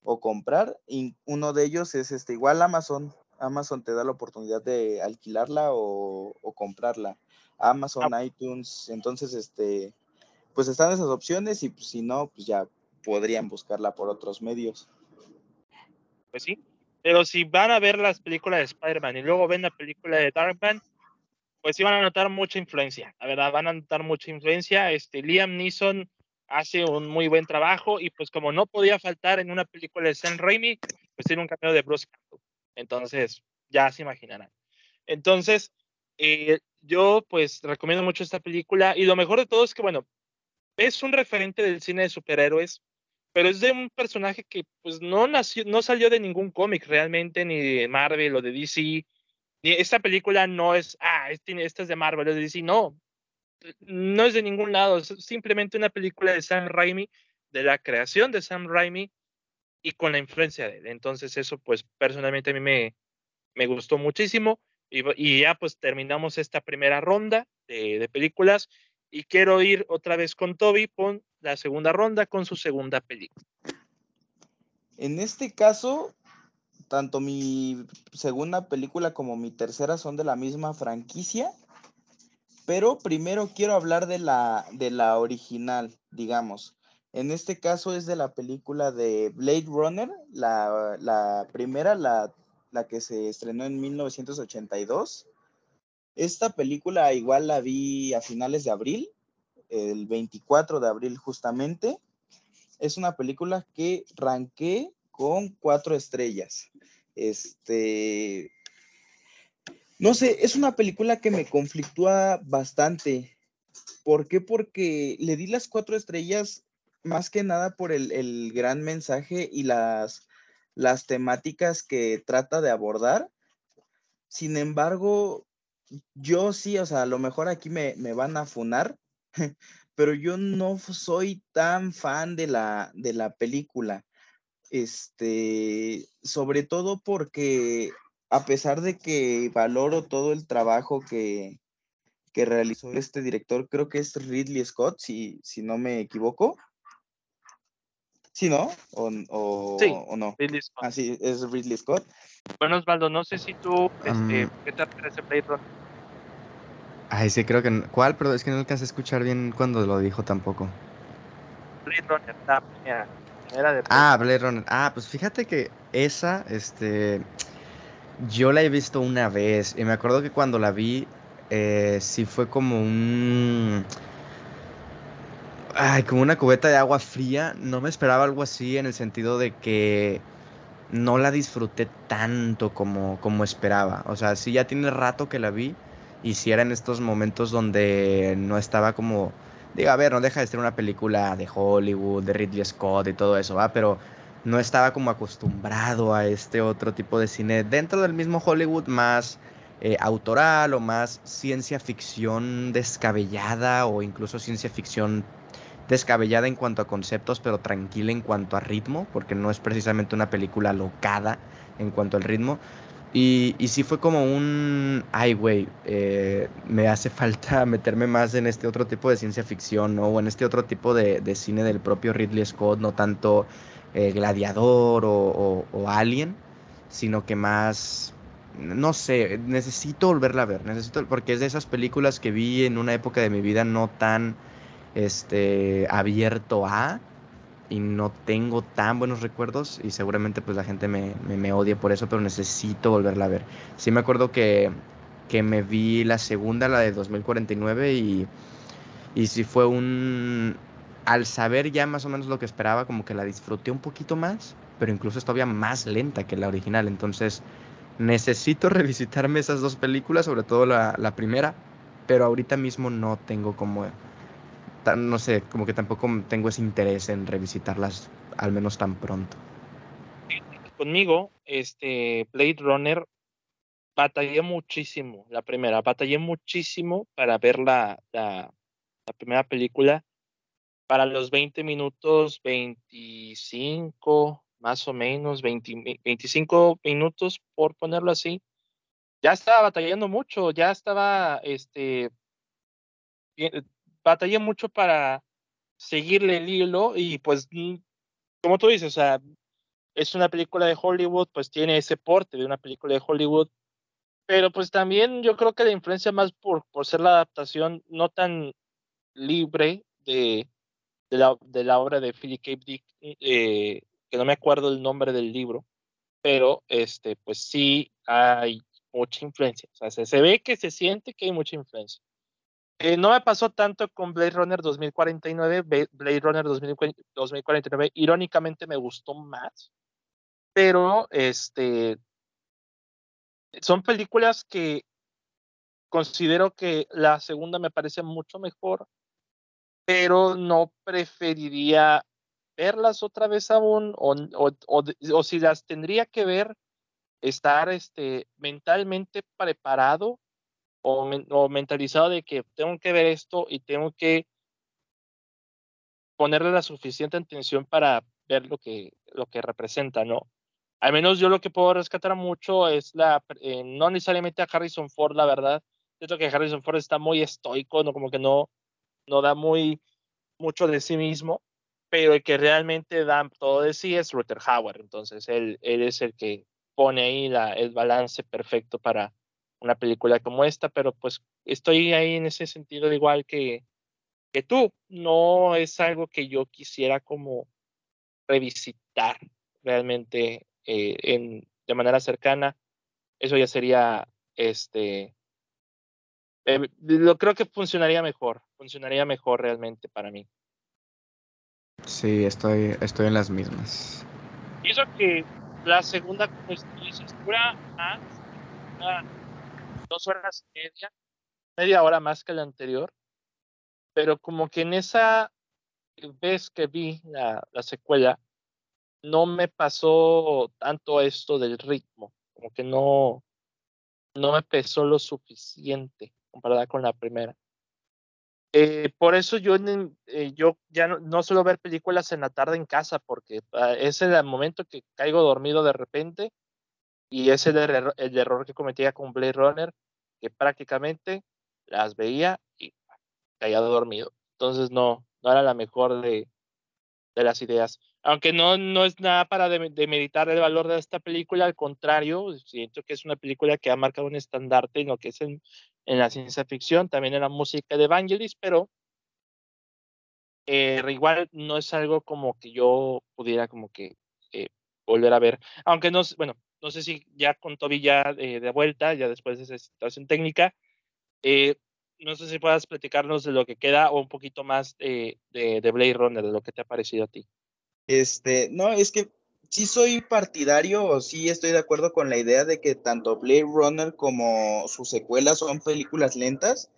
[SPEAKER 3] o comprar. Y uno de ellos es este, igual Amazon. Amazon te da la oportunidad de alquilarla o, o comprarla. Amazon, ah. iTunes. Entonces, este, pues están esas opciones y pues, si no, pues ya podrían buscarla por otros medios.
[SPEAKER 1] Pues sí, pero si van a ver las películas de Spider-Man y luego ven la película de Darkman, pues sí van a notar mucha influencia, la verdad, van a notar mucha influencia. Este, Liam Neeson hace un muy buen trabajo y pues como no podía faltar en una película de Sam Raimi, pues tiene un cameo de Bruce Campbell. Entonces, ya se imaginarán. Entonces, eh, yo pues recomiendo mucho esta película y lo mejor de todo es que, bueno, es un referente del cine de superhéroes, pero es de un personaje que pues no nació, no salió de ningún cómic realmente, ni de Marvel o de DC. Ni esta película no es, ah, esta es de Marvel o de DC, no. No es de ningún lado, es simplemente una película de Sam Raimi, de la creación de Sam Raimi y con la influencia de él. Entonces eso pues personalmente a mí me, me gustó muchísimo y, y ya pues terminamos esta primera ronda de, de películas y quiero ir otra vez con Toby con la segunda ronda, con su segunda película.
[SPEAKER 3] En este caso, tanto mi segunda película como mi tercera son de la misma franquicia, pero primero quiero hablar de la, de la original, digamos. En este caso es de la película de Blade Runner, la, la primera, la, la que se estrenó en 1982. Esta película igual la vi a finales de abril, el 24 de abril justamente. Es una película que ranqué con cuatro estrellas. Este, no sé, es una película que me conflictúa bastante. ¿Por qué? Porque le di las cuatro estrellas más que nada por el, el gran mensaje y las, las temáticas que trata de abordar. Sin embargo, yo sí, o sea, a lo mejor aquí me, van a funar, pero yo no soy tan fan de la, de la película. Este, sobre todo porque a pesar de que valoro todo el trabajo que, que realizó este director, creo que es Ridley Scott, si, si no me equivoco. ¿Sí, no? ¿O, o, no? Ridley Scott. Ah, sí, es Ridley Scott.
[SPEAKER 1] Bueno, Osvaldo, no sé si tú, este, ¿qué te parece Blade Runner?
[SPEAKER 2] Ay, sí, creo que... ¿Cuál? Pero es que no alcancé a escuchar bien cuando lo dijo tampoco.
[SPEAKER 1] Blade Runner, la Era de
[SPEAKER 2] ah, Blade Runner. Ah, pues fíjate que esa, este... Yo la he visto una vez y me acuerdo que cuando la vi, eh, sí fue como un Ay, como una cubeta de agua fría. No me esperaba algo así en el sentido de que no la disfruté tanto como, como esperaba. O sea, sí ya tiene rato que la vi. Y si era en estos momentos donde no estaba como. Digo, a ver, no deja de ser una película de Hollywood, de Ridley Scott y todo eso, ¿va? Pero no estaba como acostumbrado a este otro tipo de cine dentro del mismo Hollywood más eh, autoral o más ciencia ficción descabellada o incluso ciencia ficción descabellada en cuanto a conceptos, pero tranquila en cuanto a ritmo, porque no es precisamente una película locada en cuanto al ritmo. Y, y sí fue como un, ay, güey, eh, me hace falta meterme más en este otro tipo de ciencia ficción, ¿no? O en este otro tipo de, de cine del propio Ridley Scott, no tanto eh, Gladiador o, o, Alien, sino que más, no sé, necesito volverla a ver, necesito, porque es de esas películas que vi en una época de mi vida no tan este, abierto a y no tengo tan buenos recuerdos y seguramente pues la gente me, me, odia por eso, pero necesito volverla a ver. Sí me acuerdo que, que me vi la segunda, la de 2049 y, y sí fue un... Al saber ya más o menos lo que esperaba, como que la disfruté un poquito más, pero incluso es todavía más lenta que la original, entonces necesito revisitarme esas dos películas, sobre todo la, la primera, pero ahorita mismo no tengo como no sé, como que tampoco tengo ese interés en revisitarlas al menos tan pronto.
[SPEAKER 1] Conmigo, este Blade Runner batallé muchísimo, la primera, batallé muchísimo para ver la, la, primera película. Para los 20 minutos, 25, más o menos, 20, 25 minutos, por ponerlo así, ya estaba batallando mucho, ya estaba este, batallé mucho para seguirle el hilo y pues, como tú dices, o sea, es una película de Hollywood, pues tiene ese porte de una película de Hollywood, pero pues también yo creo que la influencia más por, por ser la adaptación no tan libre de, de, la, de la obra de Philip K. Dick, eh, que no me acuerdo el nombre del libro, pero este, pues sí hay mucha influencia, se, se ve que se siente que hay mucha influencia. Eh, no me pasó tanto con Blade Runner 2049. Blade Runner 2049, irónicamente, me gustó más. Pero este, son películas que considero que la segunda me parece mucho mejor, pero no preferiría verlas otra vez aún, o, o, o, si las tendría que ver, estar este, mentalmente preparado o, mentalizado de que tengo que ver esto y tengo que ponerle la suficiente atención para ver lo que, lo que representa, ¿no? Al menos yo lo que puedo rescatar mucho es la, eh, no necesariamente a Harrison Ford, la verdad. Siento que Harrison Ford está muy estoico, ¿no? Como que no, no da muy, mucho de sí mismo, pero el que realmente da todo de sí es Ruther Hauer. Entonces, él, él es el que pone ahí la, el balance perfecto para, una película como esta, pero pues estoy ahí en ese sentido igual que, que tú. No es algo que yo quisiera como revisitar realmente eh, en, de manera cercana. Eso ya sería, este, eh, lo creo que funcionaría mejor, funcionaría mejor realmente para mí.
[SPEAKER 2] Sí, estoy, estoy en las mismas.
[SPEAKER 1] Y eso que la segunda, dices, dura más, dos horas y media, media hora más que la anterior, pero como que en esa vez que vi la, la secuela, no me pasó tanto esto del ritmo, como que no, no me pesó lo suficiente comparada con la primera. Eh, por eso yo, eh, yo ya no, no, suelo ver películas en la tarde en casa, porque ah, es el momento que caigo dormido de repente y ese es el, error que cometía con Blade Runner, que prácticamente las veía y caía dormido. Entonces no, no era la mejor de, de las ideas. Aunque no, no es nada para demeritar el valor de esta película, al contrario, siento que es una película que ha marcado un estandarte en lo que es en, en la ciencia ficción, también en la música de Evangelis, pero eh, igual no es algo como que yo pudiera como que eh, volver a ver. Aunque no, bueno, no sé si ya con Toby ya eh, de vuelta, ya después de esa situación técnica, eh, no sé si puedas platicarnos de lo que queda o un poquito más de, de, de, Blade Runner, de lo que te ha parecido a ti.
[SPEAKER 3] Este, no, es que sí soy partidario o sí estoy de acuerdo con la idea de que tanto Blade Runner como sus secuelas son películas lentas.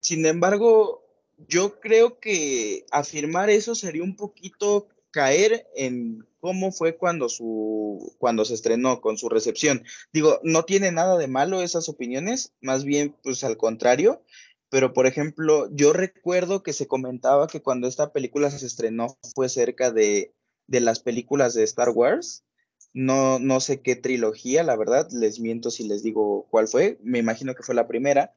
[SPEAKER 3] Sin embargo, yo creo que afirmar eso sería un poquito caer en cómo fue cuando su cuando se estrenó con su recepción. Digo, no tiene nada de malo esas opiniones, más bien pues al contrario, pero por ejemplo, yo recuerdo que se comentaba que cuando esta película se estrenó fue cerca de, de las películas de Star Wars. No, no sé qué trilogía, la verdad, les miento si les digo cuál fue, me imagino que fue la primera.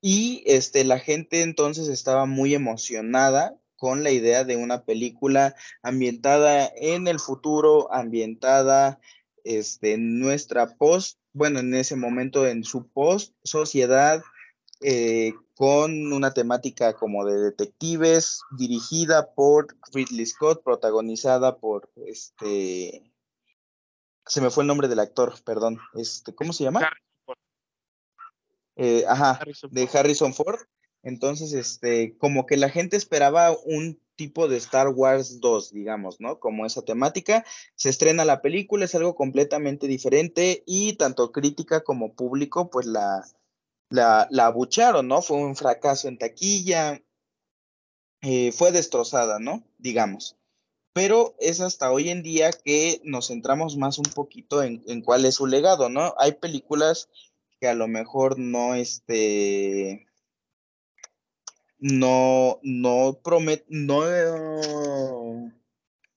[SPEAKER 3] Y este, la gente entonces estaba muy emocionada con la idea de una película ambientada en el futuro, ambientada este, en nuestra post, bueno, en ese momento en su post sociedad, eh, con una temática como de detectives, dirigida por Ridley Scott, protagonizada por este, se me fue el nombre del actor, perdón, este, ¿cómo se llama? Eh, ajá, de Harrison Ford. Entonces, este, como que la gente esperaba un tipo de Star Wars 2, digamos, ¿no? Como esa temática. Se estrena la película, es algo completamente diferente y tanto crítica como público, pues la, la, la abucharon, ¿no? Fue un fracaso en taquilla, eh, fue destrozada, ¿no? Digamos. Pero es hasta hoy en día que nos centramos más un poquito en, en cuál es su legado, ¿no? Hay películas que a lo mejor no, este, no, no prometen, no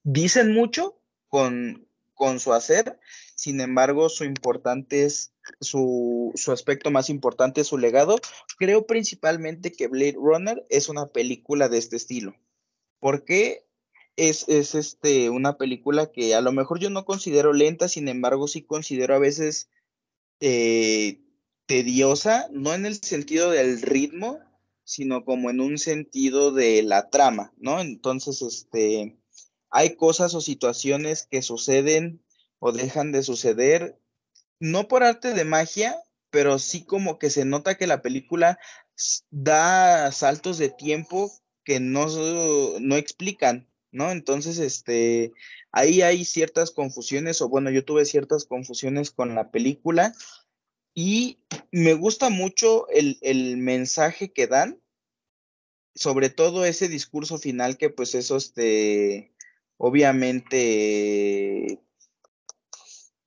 [SPEAKER 3] dicen mucho con, con su hacer, sin embargo, su importante es, su, su, aspecto más importante es su legado. Creo principalmente que Blade Runner es una película de este estilo, porque es, es este, una película que a lo mejor yo no considero lenta, sin embargo, sí considero a veces eh, tediosa, no en el sentido del ritmo, sino como en un sentido de la trama, ¿no? Entonces, este, hay cosas o situaciones que suceden o dejan de suceder, no por arte de magia, pero sí como que se nota que la película da saltos de tiempo que no, no explican, ¿no? Entonces, este, ahí hay ciertas confusiones, o bueno, yo tuve ciertas confusiones con la película y me gusta mucho el, el, mensaje que dan, sobre todo ese discurso final que pues eso, este, obviamente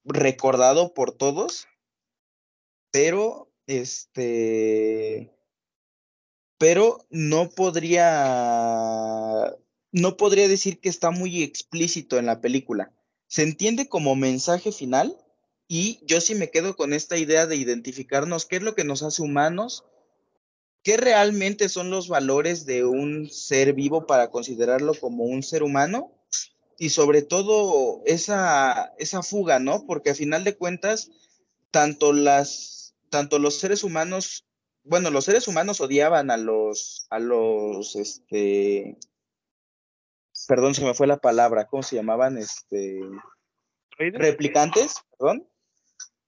[SPEAKER 3] recordado por todos, pero este, pero no podría, no podría decir que está muy explícito en la película. Se entiende como mensaje final, y yo sí me quedo con esta idea de identificarnos qué es lo que nos hace humanos, qué realmente son los valores de un ser vivo para considerarlo como un ser humano y sobre todo esa, esa fuga, ¿no? Porque a final de cuentas, tanto, las, tanto los seres humanos, bueno, los seres humanos odiaban a los, a los, este, perdón, se me fue la palabra, ¿cómo se llamaban? Este, replicantes, perdón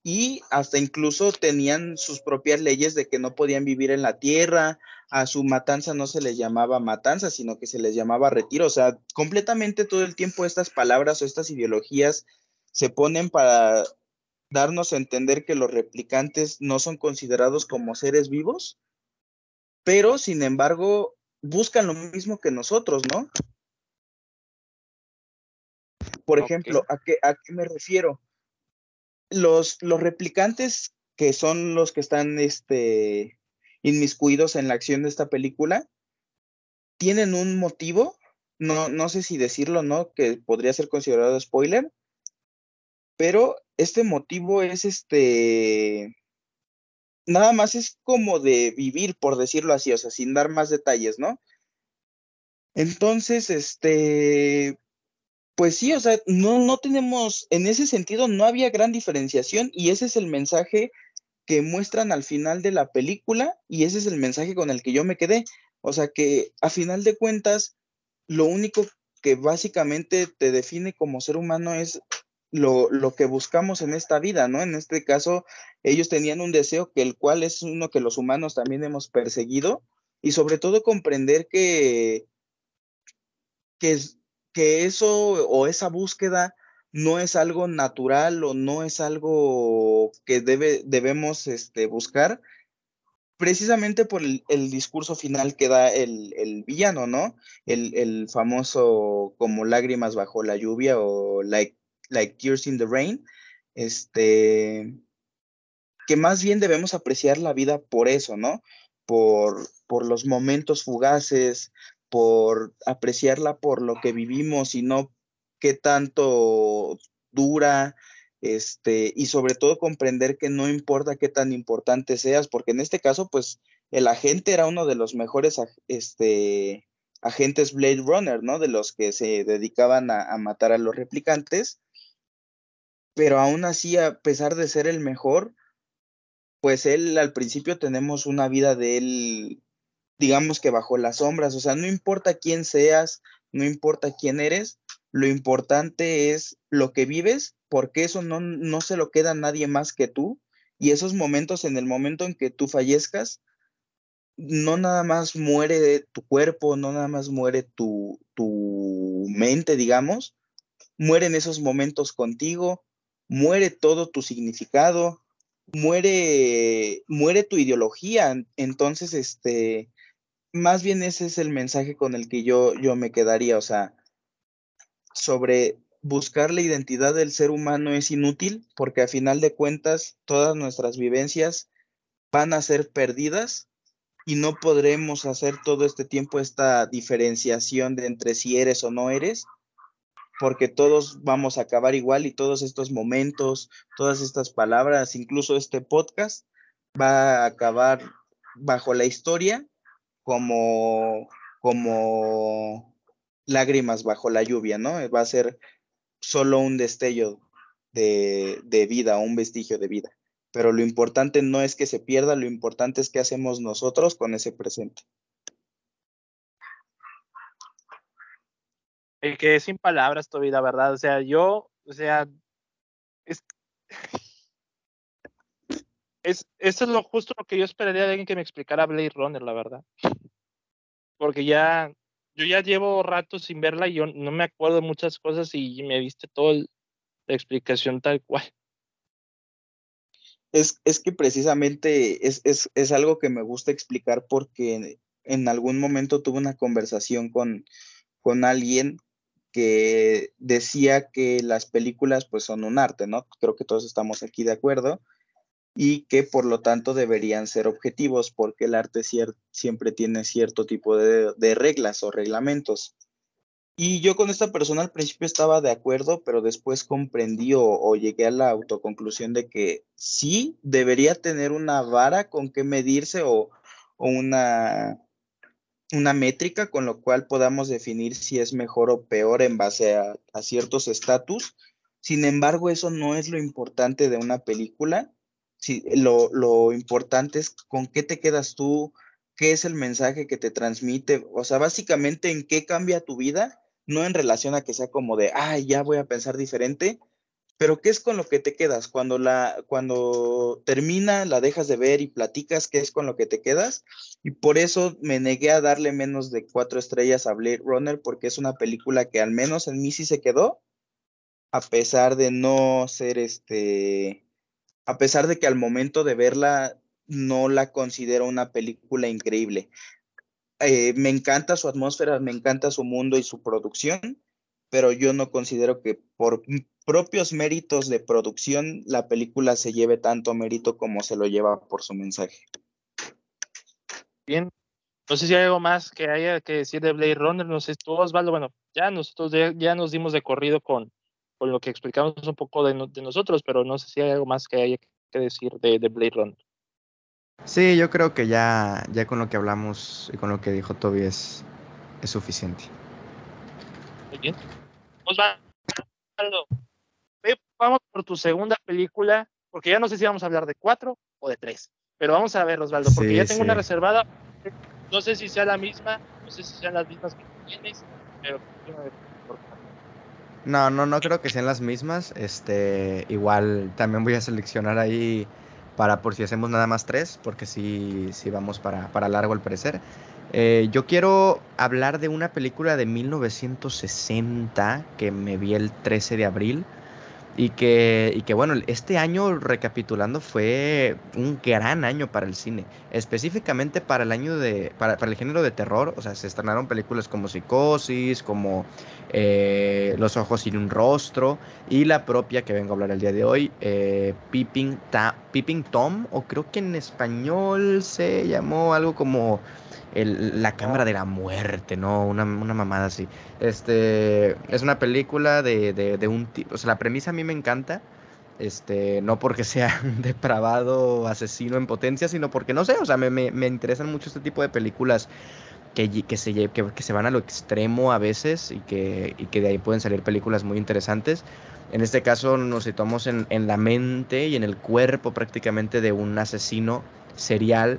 [SPEAKER 3] y hasta incluso tenían sus propias leyes de que no podían vivir en la tierra, a su matanza no se les llamaba matanza, sino que se les llamaba retiro, o sea, completamente todo el tiempo estas palabras o estas ideologías se ponen para darnos a entender que los replicantes no son considerados como seres vivos, pero sin embargo buscan lo mismo que nosotros, ¿no? Por ejemplo, ¿a qué, ¿a qué me refiero? Los, los replicantes, que son los que están este, inmiscuidos en la acción de esta película, tienen un motivo, no, no sé si decirlo, ¿no? Que podría ser considerado spoiler, pero este motivo es este, nada más es como de vivir, por decirlo así, o sea, sin dar más detalles, ¿no? Entonces, este, pues sí, o sea, no, no tenemos, en ese sentido no había gran diferenciación y ese es el mensaje que muestran al final de la película y ese es el mensaje con el que yo me quedé. O sea que a final de cuentas, lo único que básicamente te define como ser humano es lo, lo, que buscamos en esta vida, ¿no? En este caso, ellos tenían un deseo que el cual es uno que los humanos también hemos perseguido y sobre todo comprender que, que que eso o esa búsqueda no es algo natural o no es algo que debe, debemos este, buscar, precisamente por el, discurso final que da el, villano, ¿no? El, famoso como lágrimas bajo la lluvia o like, like tears in the rain, este, que más bien debemos apreciar la vida por eso, ¿no? Por, por los momentos fugaces, por apreciarla por lo que vivimos y no qué tanto dura, este, y sobre todo comprender que no importa qué tan importante seas, porque en este caso, pues, el agente era uno de los mejores este, agentes Blade Runner, ¿no? De los que se dedicaban a, a matar a los replicantes, pero aún así, a pesar de ser el mejor, pues él al principio tenemos una vida de él, digamos que bajo las sombras, o sea, no importa quién seas, no importa quién eres, lo importante es lo que vives, porque eso no, no se lo queda a nadie más que tú. Y esos momentos, en el momento en que tú fallezcas, no nada más muere tu cuerpo, no nada más muere tu, tu mente, digamos, mueren esos momentos contigo, muere todo tu significado, muere, muere tu ideología. Entonces, este, más bien ese es el mensaje con el que yo, yo me quedaría, o sea, sobre buscar la identidad del ser humano es inútil porque a final de cuentas todas nuestras vivencias van a ser perdidas y no podremos hacer todo este tiempo esta diferenciación de entre si eres o no eres, porque todos vamos a acabar igual y todos estos momentos, todas estas palabras, incluso este podcast va a acabar bajo la historia como como lágrimas bajo la lluvia, ¿no? Va a ser solo un destello de, de vida, un vestigio de vida. Pero lo importante no es que se pierda, lo importante es qué hacemos nosotros con ese presente.
[SPEAKER 1] El que es sin palabras tu vida, ¿verdad? O sea, yo, o sea, es, eso es lo justo lo que yo esperaría de alguien que me explicara Blade Runner, la verdad. Porque ya, yo ya llevo rato sin verla y yo no me acuerdo muchas cosas y me viste toda la explicación tal cual.
[SPEAKER 3] Es, es que precisamente es, es, es, algo que me gusta explicar porque en algún momento tuve una conversación con, con alguien que decía que las películas pues son un arte, ¿no? Creo que todos estamos aquí de acuerdo y que por lo tanto deberían ser objetivos porque el arte siempre tiene cierto tipo de, reglas o reglamentos. Y yo con esta persona al principio estaba de acuerdo, pero después comprendí o, llegué a la autoconclusión de que sí debería tener una vara con que medirse o, una, una métrica con lo cual podamos definir si es mejor o peor en base a, a ciertos estatus. Sin embargo, eso no es lo importante de una película Sí, lo, lo importante es con qué te quedas tú, qué es el mensaje que te transmite, o sea, básicamente en qué cambia tu vida, no en relación a que sea como de, ay, ya voy a pensar diferente, pero qué es con lo que te quedas cuando la cuando termina la dejas de ver y platicas qué es con lo que te quedas y por eso me negué a darle menos de cuatro estrellas a Blade Runner porque es una película que al menos en mí sí se quedó a pesar de no ser este a pesar de que al momento de verla no la considero una película increíble. Eh, me encanta su atmósfera, me encanta su mundo y su producción, pero yo no considero que por propios méritos de producción la película se lleve tanto mérito como se lo lleva por su mensaje.
[SPEAKER 1] Bien, no sé si hay algo más que haya que decir de Blade Runner, no sé, tú Osvaldo, bueno, ya nosotros ya nos dimos de corrido con, con lo que explicamos un poco de, nosotros, pero no sé si hay algo más que haya que decir de, Blade Runner.
[SPEAKER 2] Sí, yo creo que ya, ya con lo que hablamos y con lo que dijo Toby es, es suficiente.
[SPEAKER 1] Muy bien. vamos por tu segunda película, porque ya no sé si vamos a hablar de cuatro o de tres, pero vamos a ver, Osvaldo, porque ya tengo una reservada. No sé si sea la misma, no sé si sean las mismas que tienes, pero
[SPEAKER 2] no, no, no creo que sean las mismas. Este, igual también voy a seleccionar ahí para por si hacemos nada más tres, porque sí, sí vamos para, para largo al parecer. Eh, yo quiero hablar de una película de 1960 que me vi el 13 de abril. Y que, y que bueno, este año recapitulando fue un gran año para el cine, específicamente para el año de, para, el género de terror, o sea, se estrenaron películas como Psicosis, como eh, Los ojos sin un rostro, y la propia que vengo a hablar el día de hoy, eh, Peeping, Tom, o creo que en español se llamó algo como la cámara de la muerte, ¿no? Una, mamada así. Este, es una película de, un tipo, o sea, la premisa a mí me encanta, este, no porque sea un depravado asesino en potencia, sino porque, no sé, o sea, me, interesan mucho este tipo de películas que, que, se, que, se van a lo extremo a veces y que, y que de ahí pueden salir películas muy interesantes. En este caso nos situamos en, en la mente y en el cuerpo prácticamente de un asesino serial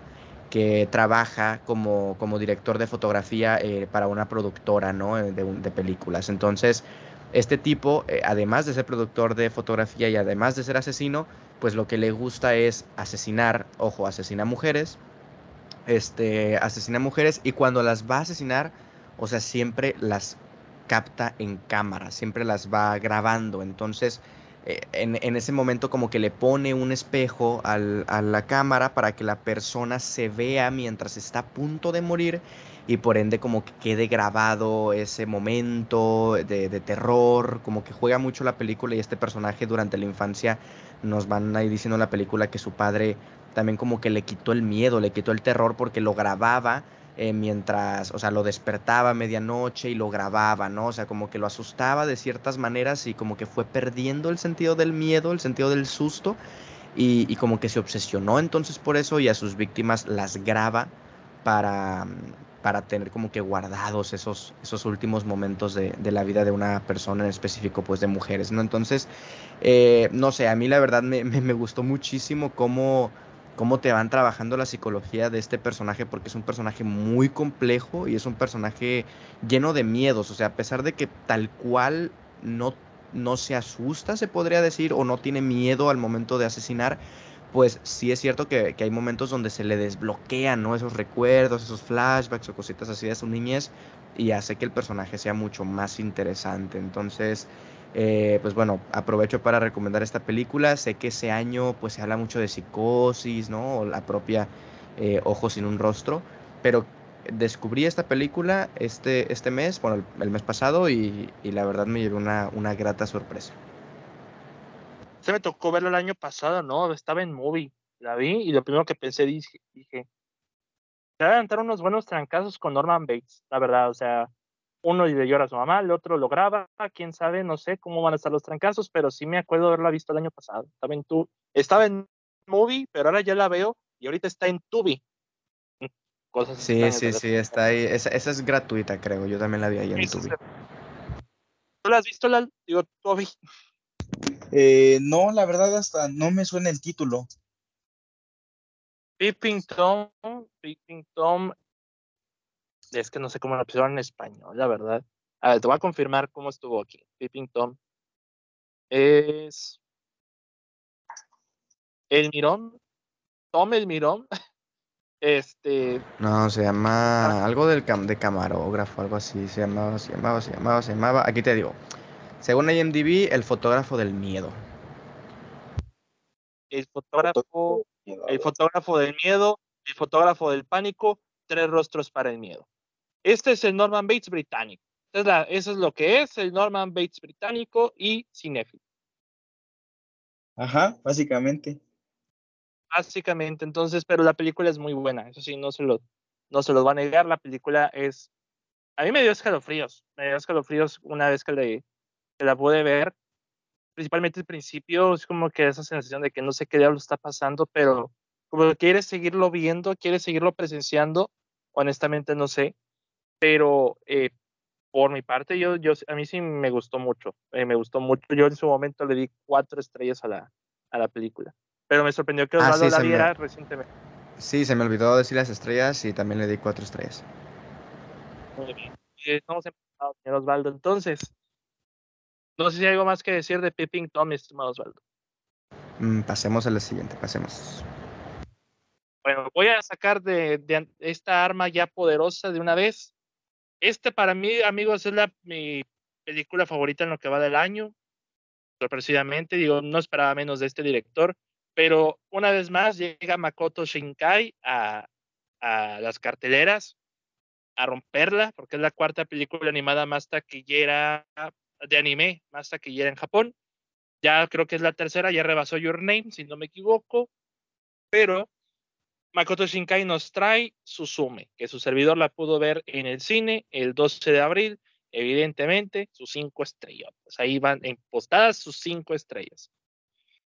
[SPEAKER 2] que trabaja como, como director de fotografía eh, para una productora ¿no? Eh, de, películas. Entonces, este tipo, eh, además de ser productor de fotografía y además de ser asesino, pues lo que le gusta es asesinar, ojo, asesina mujeres, este, asesina mujeres y cuando las va a asesinar, o sea, siempre las capta en cámara, siempre las va grabando. Entonces, eh, en, ese momento como que le pone un espejo a la cámara para que la persona se vea mientras está a punto de morir y por ende como que quede grabado ese momento de, terror, como que juega mucho la película y este personaje durante la infancia nos van ahí diciendo en la película que su padre también como que le quitó el miedo, le quitó el terror porque lo grababa eh, mientras, o sea, lo despertaba a medianoche y lo grababa, ¿no? O sea, como que lo asustaba de ciertas maneras y como que fue perdiendo el sentido del miedo, el sentido del susto y, como que se obsesionó entonces por eso y a sus víctimas las graba para, para tener como que guardados esos, esos últimos momentos de, la vida de una persona en específico, pues de mujeres, ¿no? Entonces, eh, no sé, a mí la verdad me, me gustó muchísimo cómo cómo te van trabajando la psicología de este personaje, porque es un personaje muy complejo y es un personaje lleno de miedos. O sea, a pesar de que tal cual no, no se asusta, se podría decir, o no tiene miedo al momento de asesinar, pues sí es cierto que, que, hay momentos donde se le desbloquean ¿no? esos recuerdos, esos flashbacks o cositas así de su niñez y hace que el personaje sea mucho más interesante. Entonces, eh, pues bueno, aprovecho para recomendar esta película. Sé que ese año pues se habla mucho de psicosis, ¿no? O la propia eh, Ojos sin un rostro, pero descubrí esta película este, este mes, bueno, el, mes pasado y, la verdad me llevé una, una grata sorpresa.
[SPEAKER 1] Se me tocó verlo el año pasado, ¿no? Estaba en movie, la vi y lo primero que pensé dije, dije, se van a dar unos buenos trancazos con Norman Bates, la verdad, o sea, uno le llora a su mamá, el otro lo graba, quién sabe, no sé cómo van a estar los trancazos, pero sí me acuerdo de haberla visto el año pasado. Estaba en, tu, estaba en Movie, pero ahora ya la veo y ahorita está en Tubi.
[SPEAKER 2] Cosas sí, sí, sí, está ahí. Esa, es gratuita, creo. Yo también la vi ahí en Tubi.
[SPEAKER 1] ¿Tú la has visto, la, digo, Tubi?
[SPEAKER 3] Eh, no, la verdad hasta no me suena el título.
[SPEAKER 1] Peeping Tom, Peeping Tom es que no sé cómo lo pusieron en español, la verdad. A ver, te voy a confirmar cómo estuvo aquí. Peeping Tom. Es. El Mirón. Tom el Mirón. Este.
[SPEAKER 2] No, se llama algo del de camarógrafo, algo así. Se llamaba, se llamaba, se llamaba, se llamaba. Aquí te digo. Según IMDb, el fotógrafo del miedo.
[SPEAKER 1] El fotógrafo, el fotógrafo del miedo, el fotógrafo del pánico, tres rostros para el miedo. Este es el Norman Bates británico. eso es lo que es el Norman Bates británico y cinéfilo.
[SPEAKER 3] Ajá, básicamente.
[SPEAKER 1] Básicamente, entonces, pero la película es muy buena, eso sí, no se lo, no se lo va a negar, la película es, a mí me dio escalofríos, me dio escalofríos una vez que, le, que la pude ver, principalmente al principio, es como que esa sensación de que no sé qué diablo está pasando, pero como quieres seguirlo viendo, quieres seguirlo presenciando, honestamente no sé, pero eh, por mi parte, yo, yo, a mí sí me gustó mucho, eh, me gustó mucho. Yo en su momento le di cuatro estrellas a la, a la película, pero me sorprendió que ah, Osvaldo la viera recientemente.
[SPEAKER 2] Sí, se me olvidó decir las estrellas y también le di cuatro estrellas.
[SPEAKER 1] Muy bien. Estamos empezando, señor Osvaldo. Entonces, no sé si hay algo más que decir de Pipping Tom, estimado Osvaldo.
[SPEAKER 2] Mm, pasemos a la siguiente, pasemos.
[SPEAKER 1] Bueno, voy a sacar de, de, esta arma ya poderosa de una vez este para mí, amigos, es la, mi película favorita en lo que va del año. sorpresivamente, digo, no esperaba menos de este director, pero una vez más llega Makoto Shinkai a, a las carteleras a romperla, porque es la cuarta película animada más taquillera de anime, más taquillera en Japón. Ya creo que es la tercera, ya rebasó Your Name, si no me equivoco. Pero Makoto Shinkai nos trae Suzume, que su servidor la pudo ver en el cine el 12 de abril. Evidentemente, sus cinco estrellas. Ahí van postadas sus cinco estrellas.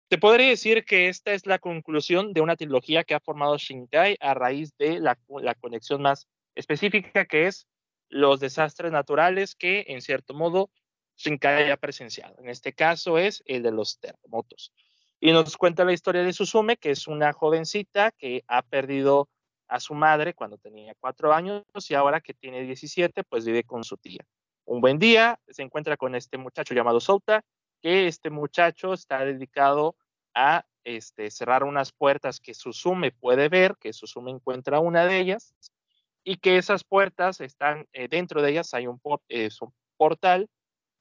[SPEAKER 1] Te podría decir que esta es la conclusión de una trilogía que ha formado Shinkai a raíz de la, la conexión más específica que es los desastres naturales que, en cierto modo, Shinkai ha presenciado. En este caso es el de los terremotos. Y nos cuenta la historia de Susume, que es una jovencita que ha perdido a su madre cuando tenía cuatro años y ahora que tiene 17, pues vive con su tía. Un buen día se encuentra con este muchacho llamado Souta, que este muchacho está dedicado a este, cerrar unas puertas que Susume puede ver, que Susume encuentra una de ellas, y que esas puertas están, eh, dentro de ellas hay un, portal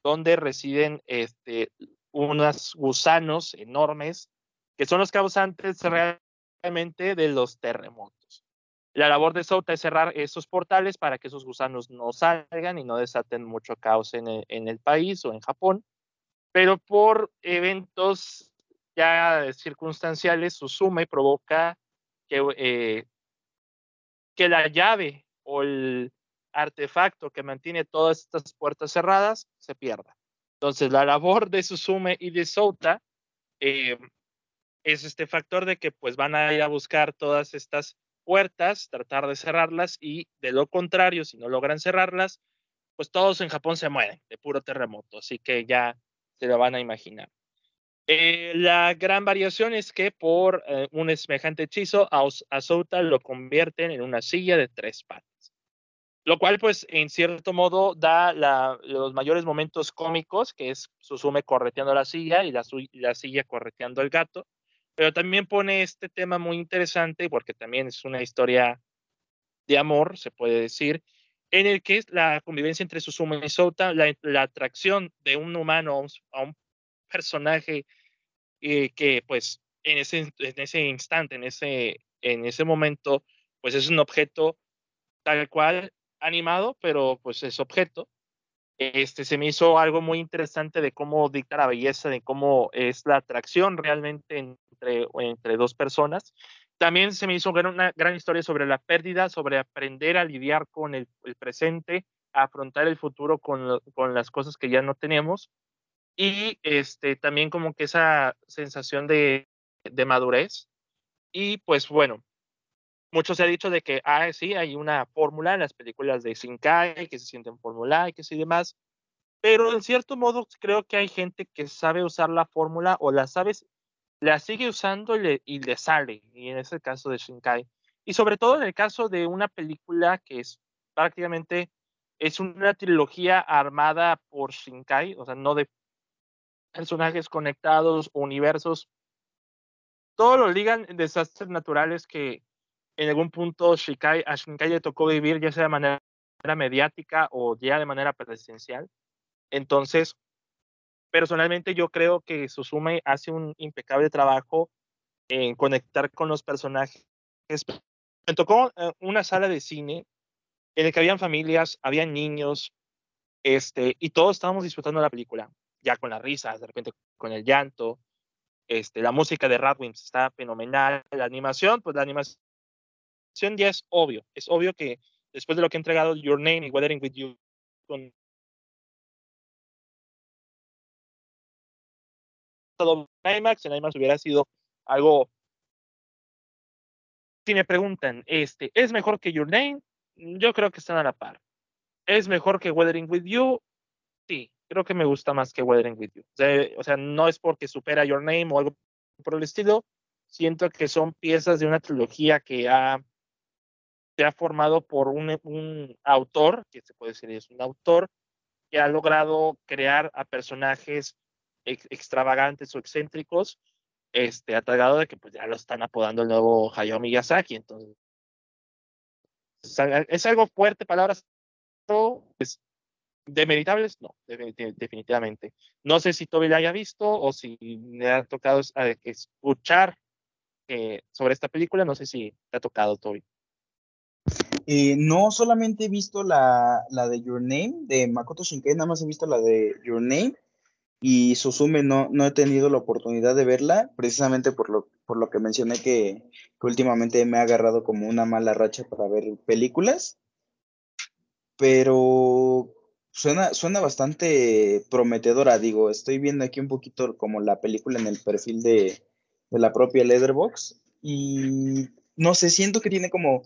[SPEAKER 1] donde residen este, unos gusanos enormes que son los causantes realmente de los terremotos. La labor de Souta es cerrar esos portales para que esos gusanos no salgan y no desaten mucho caos en el país o en Japón pero por eventos ya circunstanciales, Susume provoca que, eh, que la llave o el artefacto que mantiene todas estas puertas cerradas se pierda. Entonces, la labor de Susume y de Souta eh, es este factor de que pues van a ir a buscar todas estas puertas, tratar de cerrarlas y de lo contrario, si no logran cerrarlas, pues todos en Japón se mueren de puro terremoto. Así que ya se lo van a imaginar. Eh, la gran variación es que por eh, un semejante hechizo a, Souta lo convierten en una silla de tres patas. Lo cual, pues, en cierto modo da los mayores momentos cómicos, que es Susume correteando la silla y la, la silla correteando el gato. Pero también pone este tema muy interesante, porque también es una historia de amor, se puede decir, en el que es la convivencia entre Suzume y Souta, la, atracción de un humano a un, personaje eh, que pues en ese, en ese instante, en ese, en ese momento, pues es un objeto tal cual animado, pero pues es objeto. Este, se me hizo algo muy interesante de cómo dicta la belleza, de cómo es la atracción realmente entre, entre dos personas también se me hizo una gran historia sobre la pérdida, sobre aprender a lidiar con el, presente, afrontar el futuro con, con, las cosas que ya no tenemos. Y este, también como que esa sensación de, de madurez. Y pues bueno, mucho se ha dicho de que, ah, sí, hay una fórmula en las películas de Shinkai, que se sienten fórmula y demás. Pero en cierto modo creo que hay gente que sabe usar la fórmula o la sabe la sigue usando y le, y le sale, y en ese caso de Shinkai. Y sobre todo en el caso de una película que es prácticamente, es una trilogía armada por Shinkai, o sea, no de personajes conectados, universos, todo lo ligan desastres naturales que en algún punto Shinkai, a Shinkai le tocó vivir, ya sea de manera mediática o ya de manera presencial. Entonces, personalmente yo creo que Susume hace un impecable trabajo en conectar con los personajes. Me tocó eh, una sala de cine en la que habían familias, habían niños, este, y todos estábamos disfrutando la película, ya con las risas, de repente con el llanto, este, la música de Radwimps está fenomenal, la animación, pues la animación ya es obvio, es obvio que después de lo que ha entregado Your Name y Weathering With You con en IMAX, en IMAX hubiera sido algo. Si me preguntan, este, ¿es mejor que Your Name? Yo creo que están a la par. ¿Es mejor que Weathering with You? Sí, creo que me gusta más que Weathering with You. O sea, no es porque supera Your Name o algo por el estilo. Siento que son piezas de una trilogía que ha, se ha formado por un, un autor, que se puede decir es un autor, que ha logrado crear a personajes extravagantes o excéntricos, este, atagado de que pues ya lo están apodando el nuevo Hayao Miyazaki, entonces es algo fuerte, palabras, pues, demeritables, no, definitivamente. No sé si Toby la haya visto o si le ha tocado escuchar eh, sobre esta película, no sé si te ha tocado, Toby.
[SPEAKER 3] Eh, no solamente he visto la, la, de Your Name de Makoto Shinkai, nada más he visto la de Your Name y Susume no, no he tenido la oportunidad de verla, precisamente por lo, por lo que mencioné que, últimamente me ha agarrado como una mala racha para ver películas, pero suena, suena bastante prometedora, digo, estoy viendo aquí un poquito como la película en el perfil de, de la propia Leatherbox y no sé, siento que tiene como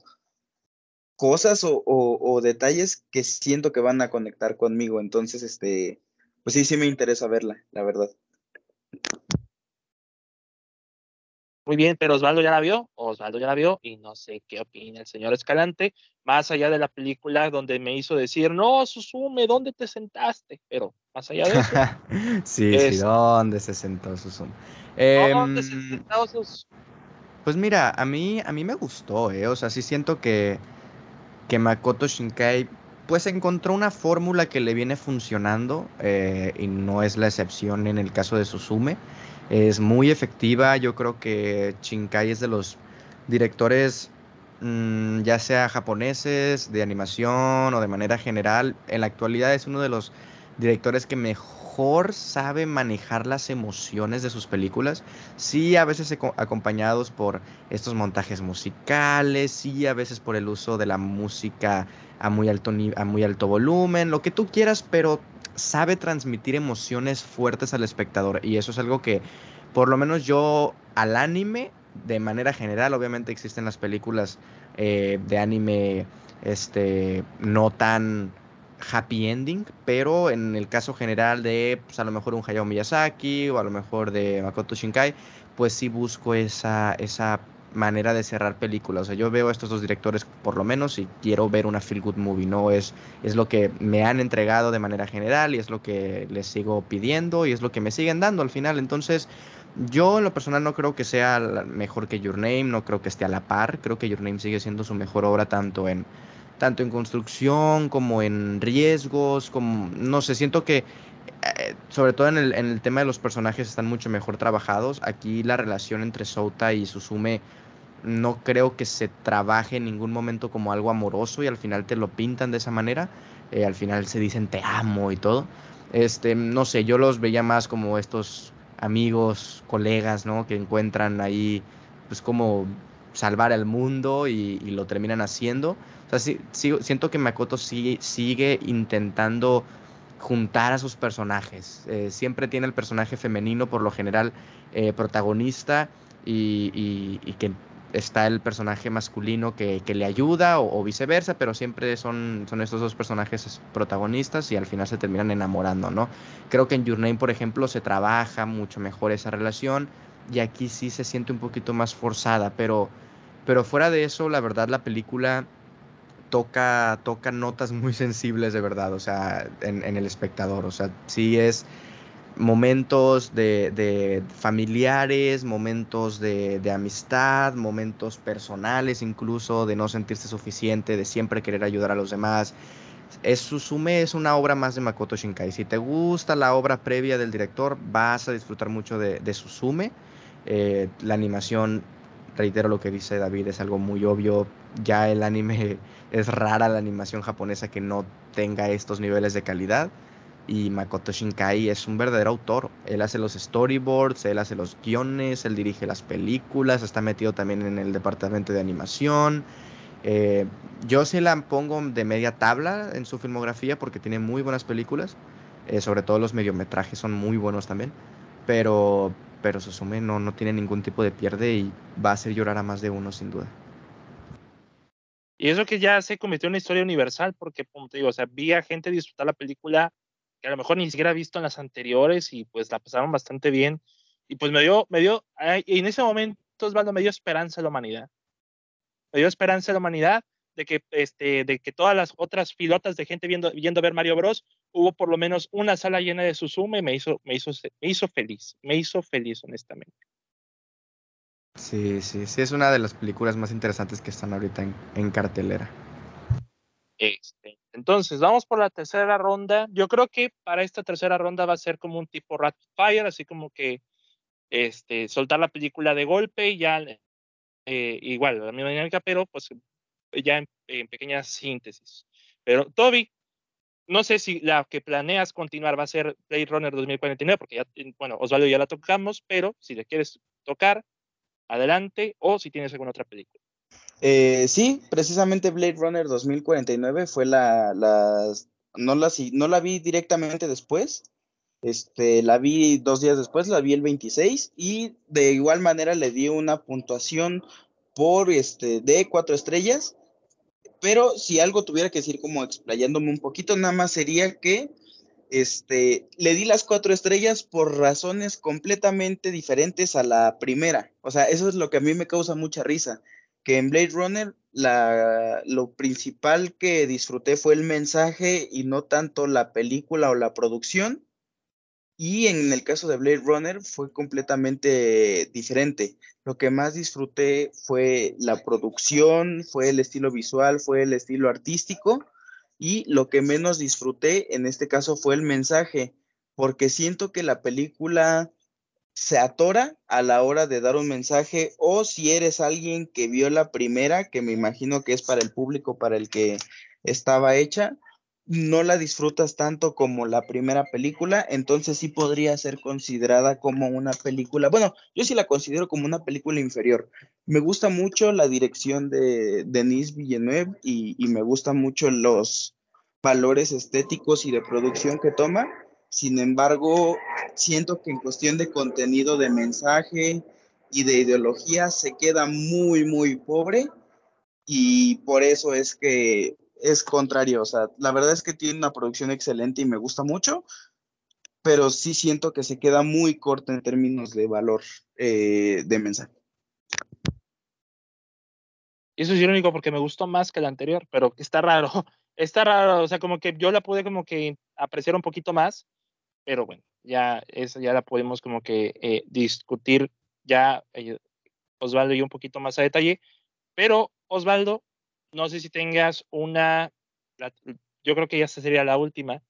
[SPEAKER 3] cosas o, detalles que siento que van a conectar conmigo. Entonces, este, pues sí, sí me interesa verla, la verdad.
[SPEAKER 1] Muy bien, pero Osvaldo ya la vio, Osvaldo ya la vio y no sé qué opina el señor Escalante, más allá de la película donde me hizo decir, no, Susume, ¿dónde te sentaste? Pero más allá de eso.
[SPEAKER 2] sí, sí, ¿dónde se sentó Susume? ¿Dónde se em, sentó Susume? Pues mira, a mí, a mí me gustó, ¿eh? O sea, sí siento que que Makoto Shinkai pues encontró una fórmula que le viene funcionando eh, y no es la excepción en el caso de Suzume. Es muy efectiva, yo creo que Shinkai es de los directores mm, ya sea japoneses, de animación o de manera general, en la actualidad es uno de los directores que mejor sabe manejar las emociones de sus películas. Sí, a veces acompañados por estos montajes musicales, sí, a veces por el uso de la música a muy alto, a muy alto volumen, lo que tú quieras, pero sabe transmitir emociones fuertes al espectador. Y eso es algo que, por lo menos yo al anime, de manera general, obviamente existen las películas eh, de anime este, no tan happy ending, pero en el caso general de pues, a lo mejor un Hayao Miyazaki o a lo mejor de Makoto Shinkai, pues sí busco esa, esa manera de cerrar películas. O sea, yo veo a estos dos directores por lo menos y quiero ver una feel good movie, ¿no? Es, es lo que me han entregado de manera general y es lo que les sigo pidiendo y es lo que me siguen dando al final. Entonces, yo en lo personal no creo que sea mejor que Your Name, no creo que esté a la par, creo que Your Name sigue siendo su mejor obra tanto en tanto en construcción como en riesgos, como, no sé, siento que eh, sobre todo en el, tema de los personajes están mucho mejor trabajados. Aquí la relación entre Souta y Susume no creo que se trabaje en ningún momento como algo amoroso y al final te lo pintan de esa manera. Eh, al final se dicen te amo y todo. Este, no sé, yo los veía más como estos amigos, colegas, ¿no? Que encuentran ahí, pues como salvar al mundo y, lo terminan haciendo. O sea, sí, siento que Makoto sigue, sigue intentando juntar a sus personajes. Eh, siempre tiene el personaje femenino, por lo general, eh, protagonista y, que está el personaje masculino que, le ayuda o, viceversa, pero siempre son, estos dos personajes protagonistas y al final se terminan enamorando, ¿no? Creo que en Your Name, por ejemplo, se trabaja mucho mejor esa relación y aquí sí se siente un poquito más forzada, pero, pero fuera de eso, la verdad, la película toca, toca notas muy sensibles de verdad, o sea, en, el espectador, o sea, sí es momentos de, familiares, momentos de, amistad, momentos personales incluso, de no sentirse suficiente, de siempre querer ayudar a los demás. Es, Susume es una obra más de Makoto Shinkai. Si te gusta la obra previa del director, vas a disfrutar mucho de, de Susume. Eh, la animación, reitero lo que dice David, es algo muy obvio. Ya el anime es rara la animación japonesa que no tenga estos niveles de calidad. Y Makoto Shinkai es un verdadero autor. Él hace los storyboards, él hace los guiones, él dirige las películas, está metido también en el departamento de animación. Eh, yo se la pongo de media tabla en su filmografía porque tiene muy buenas películas. Eh, sobre todo los mediometrajes son muy buenos también. Pero, pero Susume no, no tiene ningún tipo de pierde y va a hacer llorar a más de uno sin duda.
[SPEAKER 1] Y eso que ya se convirtió en una historia universal, porque, como te digo, o sea, vi a gente disfrutar la película que a lo mejor ni siquiera ha visto en las anteriores y pues la pasaron bastante bien. Y pues me dio, me dio, en ese momento, Osvaldo, me dio esperanza a la humanidad. Me dio esperanza a la humanidad de que, este, de que todas las otras pilotas de gente viendo, viendo ver Mario Bros, hubo por lo menos una sala llena de Suzume y me hizo, me hizo, me hizo feliz, me hizo feliz, honestamente.
[SPEAKER 2] Sí, sí, sí, es una de las películas más interesantes que están ahorita en, cartelera.
[SPEAKER 1] Este, Entonces, vamos por la tercera ronda. Yo creo que para esta tercera ronda va a ser como un tipo rapid fire, así como que este, soltar la película de golpe y ya eh, igual, la misma dinámica, pero pues ya en, en, pequeñas síntesis. Pero Toby, no sé si la que planeas continuar va a ser Blade Runner 2049, porque ya, bueno, Osvaldo ya la tocamos, pero si le quieres tocar, adelante, o si tienes alguna otra película.
[SPEAKER 3] Eh, sí, precisamente Blade Runner 2049 fue la, la no, la, no la vi directamente después, este, la vi dos días después, la vi el 26 y de igual manera le di una puntuación por este, de cuatro estrellas, pero si algo tuviera que decir como explayándome un poquito, nada más sería que este, le di las cuatro estrellas por razones completamente diferentes a la primera. O sea, eso es lo que a mí me causa mucha risa que en Blade Runner la, lo principal que disfruté fue el mensaje y no tanto la película o la producción. Y en el caso de Blade Runner fue completamente diferente. Lo que más disfruté fue la producción, fue el estilo visual, fue el estilo artístico. Y lo que menos disfruté en este caso fue el mensaje, porque siento que la película se atora a la hora de dar un mensaje o si eres alguien que vio la primera, que me imagino que es para el público para el que estaba hecha, no la disfrutas tanto como la primera película, entonces sí podría ser considerada como una película, bueno, yo sí la considero como una película inferior. Me gusta mucho la dirección de Denis Villeneuve y, y me gustan mucho los valores estéticos y de producción que toma, sin embargo, siento que en cuestión de contenido, de mensaje y de ideología se queda muy, muy pobre y por eso es que es contrario. O sea, la verdad es que tiene una producción excelente y me gusta mucho, pero sí siento que se queda muy corta en términos de valor eh, de mensaje.
[SPEAKER 1] Eso es irónico porque me gustó más que la anterior, pero está raro. Está raro, o sea, como que yo la pude como que apreciar un poquito más, pero bueno, ya, eso ya la podemos como que eh, discutir ya eh, Osvaldo y un poquito más a detalle, pero Osvaldo, no sé si tengas una, yo creo que ya sería la última,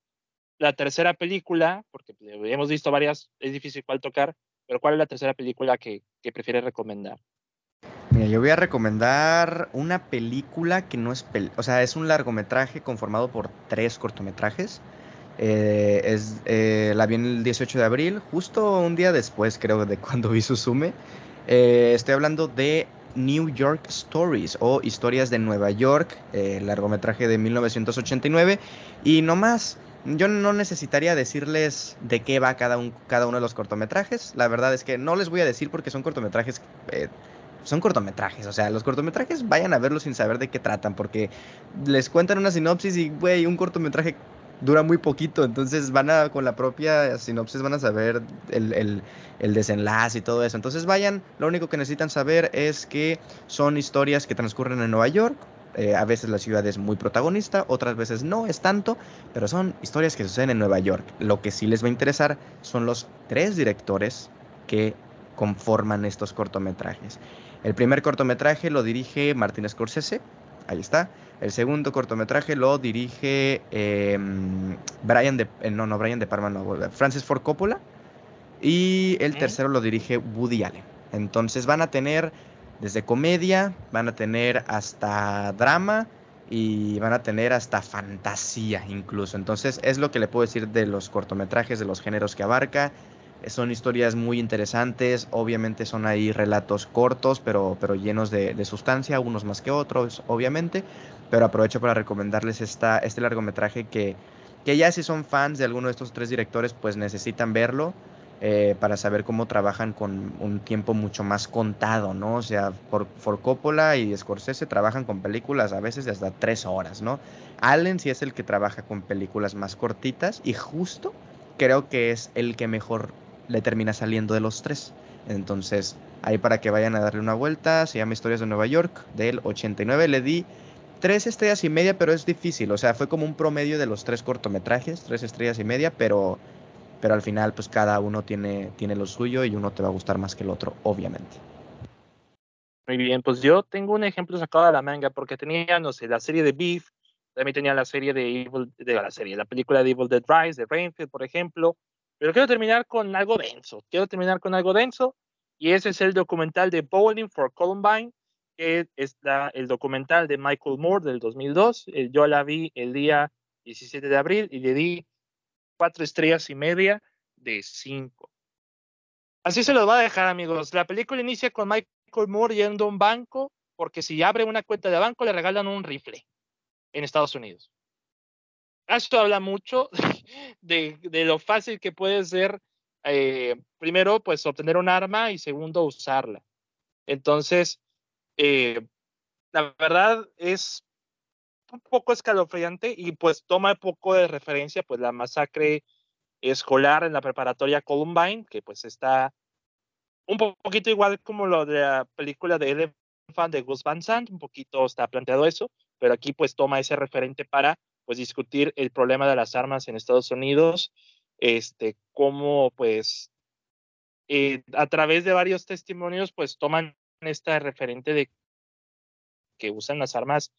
[SPEAKER 1] la tercera película, porque pues, hemos visto varias, es difícil cuál tocar, pero ¿cuál es la tercera película que, que prefieres recomendar?
[SPEAKER 2] Mira, yo voy a recomendar una película que no es, o sea, es un largometraje conformado por tres cortometrajes. Eh, es, eh, la vi el 18 de abril, justo un día después creo de cuando vi Suzume. Eh, estoy hablando de New York Stories o Historias de Nueva York, largometraje de 1989. Y no más, yo no necesitaría decirles de qué va cada, un, cada uno de los cortometrajes. La verdad es que no les voy a decir porque son cortometrajes son cortometrajes, o sea, los cortometrajes vayan a verlos sin saber de qué tratan, porque les cuentan una sinopsis y, güey, un cortometraje dura muy poquito, entonces van a, con la propia sinopsis van a saber el, desenlace y todo eso. Entonces vayan, lo único que necesitan saber es que son historias que transcurren en Nueva York. Eh, a veces la ciudad es muy protagonista, otras veces no es tanto, pero son historias que suceden en Nueva York. Lo que sí les va a interesar son los tres directores que conforman estos cortometrajes. El primer cortometraje lo dirige Martín Scorsese, ahí está. El segundo cortometraje lo dirige em, Brian de, eh, no, no, Brian de Parma, no, Francis Ford Coppola. Y el tercero lo dirige Woody Allen. Entonces van a tener desde comedia, van a tener hasta drama y van a tener hasta fantasía incluso. Entonces es lo que le puedo decir de los cortometrajes, de los géneros que abarca. Son historias muy interesantes, obviamente son ahí relatos cortos, pero, pero llenos de, de sustancia, unos más que otros, obviamente pero aprovecho para recomendarles esta, este largometraje que, que ya si son fans de alguno de estos tres directores, pues necesitan verlo eh, para saber cómo trabajan con un tiempo mucho más contado, ¿no? O sea, por, por Coppola y Scorsese trabajan con películas a veces de hasta tres horas, ¿no? Allen sí es el que trabaja con películas más cortitas y justo creo que es el que mejor le termina saliendo de los tres. Entonces, ahí para que vayan a darle una vuelta, se llama Historias de Nueva York, del 89 le di tres estrellas y media, pero es difícil. O sea, fue como un promedio de los tres cortometrajes, tres estrellas y media, pero, pero al final, pues cada uno tiene, tiene lo suyo y uno te va a gustar más que el otro, obviamente.
[SPEAKER 1] Muy bien, pues yo tengo un ejemplo sacado de la manga porque tenía, no sé, la serie de Beef, También tenía la serie de Evil, de la serie, la película de Evil Dead Rise, de Rainfield, por ejemplo. Pero quiero terminar con algo denso. Quiero terminar con algo denso. Y ese es el documental de Bowling for Columbine, que es el documental de Michael Moore del 2002. Eh, yo la vi el día 17 de abril y le di cuatro estrellas y media de cinco. Así se los va a dejar, amigos. La película inicia con Michael Moore yendo a un banco, porque si abre una cuenta de banco le regalan un rifle en Estados Unidos. Esto habla mucho de, lo fácil que puede ser, eh, primero, pues obtener un arma y segundo, usarla. Entonces, eh, la verdad es un poco escalofriante y pues toma poco de referencia pues la masacre escolar en la preparatoria Columbine, que pues está un poquito igual como lo de la película de Elephant de Gus Van Sant, un poquito está planteado eso, pero aquí pues toma ese referente para pues discutir el problema de las armas en Estados Unidos, este, cómo pues eh, a través de varios testimonios pues toman esta referente de que usan las armas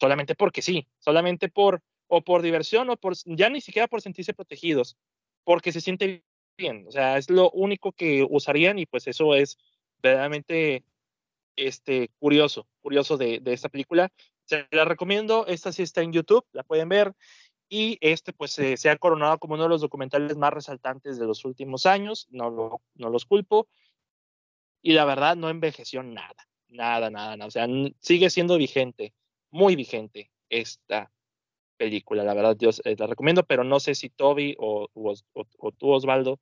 [SPEAKER 1] solamente porque sí, solamente por o por diversión o por ya ni siquiera por sentirse protegidos, porque se siente bien, o sea, es lo único que usarían y pues eso es verdaderamente este curioso, curioso de, de esta película. Se la recomiendo, esta sí está en YouTube, la pueden ver y este pues se ha coronado como uno de los documentales más resaltantes de los últimos años, no, lo, no los culpo y la verdad no envejeció nada, nada, nada, nada, o sea, sigue siendo vigente, muy vigente esta película, la verdad, yo eh, la recomiendo, pero no sé si Toby o, o, tú, Osvaldo,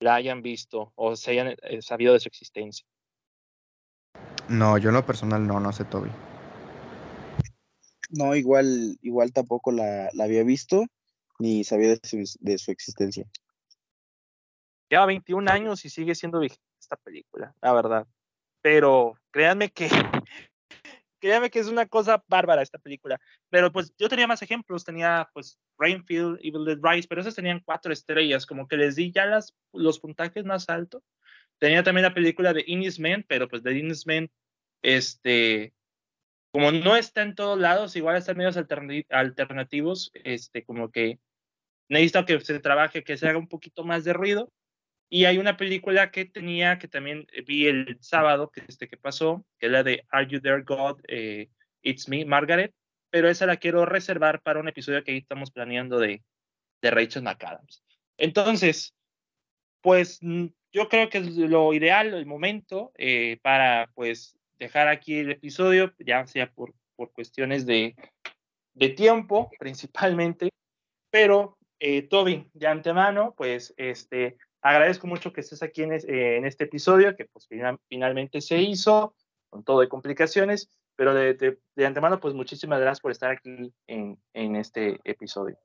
[SPEAKER 1] la hayan visto o se hayan eh, sabido de su existencia.
[SPEAKER 2] No, yo en lo personal no, no sé Toby.
[SPEAKER 3] No, igual, igual tampoco la, la había visto ni sabía de su, de su existencia.
[SPEAKER 1] Lleva 21 años y sigue siendo vigente esta película, la verdad. Pero créanme que créanme que es una cosa bárbara esta película. Pero pues yo tenía más ejemplos, tenía pues Rainfield, Evil Dead Rise, pero esas tenían cuatro estrellas, como que les di ya las, los puntajes más altos. Tenía también la película de Ines Men, pero pues de Ines Men, este, como no está en todos lados, igual están medios alternativos, este, como que necesito que se trabaje, que se haga un poquito más de ruido. Y hay una película que tenía, que también vi el sábado, que, este, que pasó, que es la de Are You There, God? Eh, It's Me, Margaret, pero esa la quiero reservar para un episodio que ahí estamos planeando de, de Rachel McAdams. Entonces, pues mm, yo creo que es lo ideal, el momento eh, para pues dejar aquí el episodio, ya sea por, por cuestiones de, de tiempo principalmente, pero eh, Toby, de antemano, pues este, agradezco mucho que estés aquí en, en este episodio, que pues finalmente se hizo, con todo de complicaciones, pero de, de, de, antemano, pues muchísimas gracias por estar aquí en, en este episodio.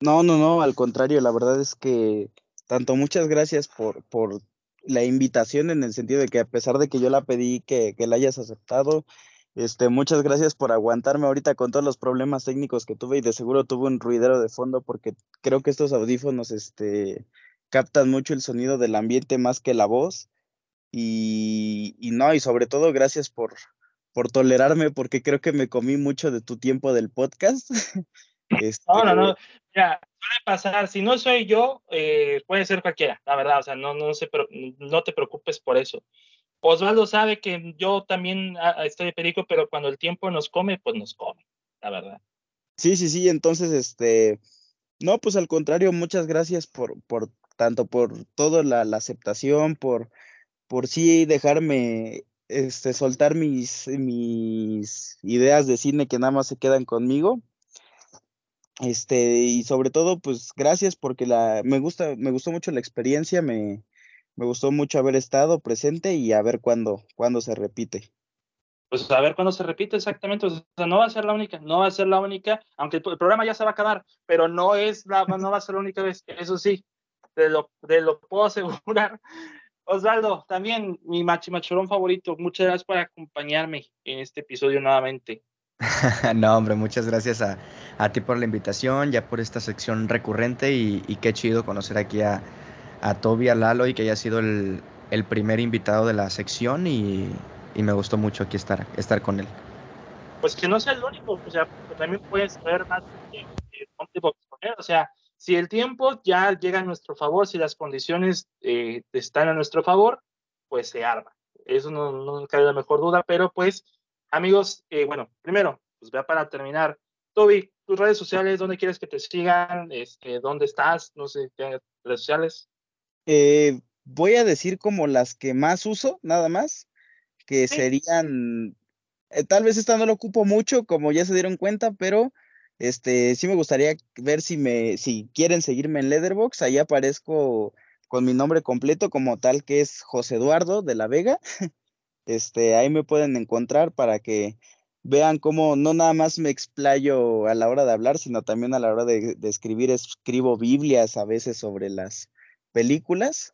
[SPEAKER 3] No, no, no, al contrario, la verdad es que tanto muchas gracias por, por la invitación en el sentido de que a pesar de que yo la pedí que, que la hayas aceptado, este, muchas gracias por aguantarme ahorita con todos los problemas técnicos que tuve y de seguro tuve un ruidero de fondo porque creo que estos audífonos este, captan mucho el sonido del ambiente más que la voz. Y, y no, y sobre todo gracias por, por tolerarme porque creo que me comí mucho de tu tiempo del podcast.
[SPEAKER 1] este, no, no, no. Ya, suele pasar. Si no soy yo, eh, puede ser cualquiera, la verdad. O sea, no, no, pero no te preocupes por eso. Osvaldo sabe que yo también ah, ah, estoy de perico, pero cuando el tiempo nos come, pues nos come, la verdad.
[SPEAKER 3] Sí, sí, sí. Entonces, este, no, pues al contrario, muchas gracias por, por tanto por toda la, aceptación, por, por sí dejarme este, soltar mis, mis ideas de cine que nada más se quedan conmigo. Este, y sobre todo, pues gracias porque la, me gusta, me gustó mucho la experiencia, me, me gustó mucho haber estado presente y a ver cuándo, cuándo se repite.
[SPEAKER 1] Pues a ver cuándo se repite exactamente, o sea, no va a ser la única, no va a ser la única, aunque el, programa ya se va a acabar, pero no es la, no va a ser la única vez, eso sí, de lo, de lo puedo asegurar. Osvaldo, también mi machimachorón favorito, muchas gracias por acompañarme en este episodio nuevamente.
[SPEAKER 2] no, hombre, muchas gracias a, a, ti por la invitación, ya por esta sección recurrente y, y qué chido conocer aquí a, a Toby, a Lalo y que haya sido el, el primer invitado de la sección y, y, me gustó mucho aquí estar, estar con él.
[SPEAKER 1] pues que no sea el único, o sea, también puedes ver más de, o sea, si el tiempo ya llega a nuestro favor, si las condiciones eh, están a nuestro favor, pues se arma. Eso no, no cabe la mejor duda, pero pues, amigos, eh, bueno, primero, pues vea para terminar. Toby, tus redes sociales, ¿dónde quieres que te sigan? Este, ¿Dónde estás? No sé, redes sociales.
[SPEAKER 3] Eh, voy a decir como las que más uso, nada más, que serían, eh, tal vez esta no lo ocupo mucho, como ya se dieron cuenta, pero este, sí me gustaría ver si me, si quieren seguirme en Leatherbox, ahí aparezco con mi nombre completo como tal que es José Eduardo de la Vega. Este, ahí me pueden encontrar para que vean cómo no nada más me explayo a la hora de hablar, sino también a la hora de, de escribir, escribo Biblias a veces sobre las películas.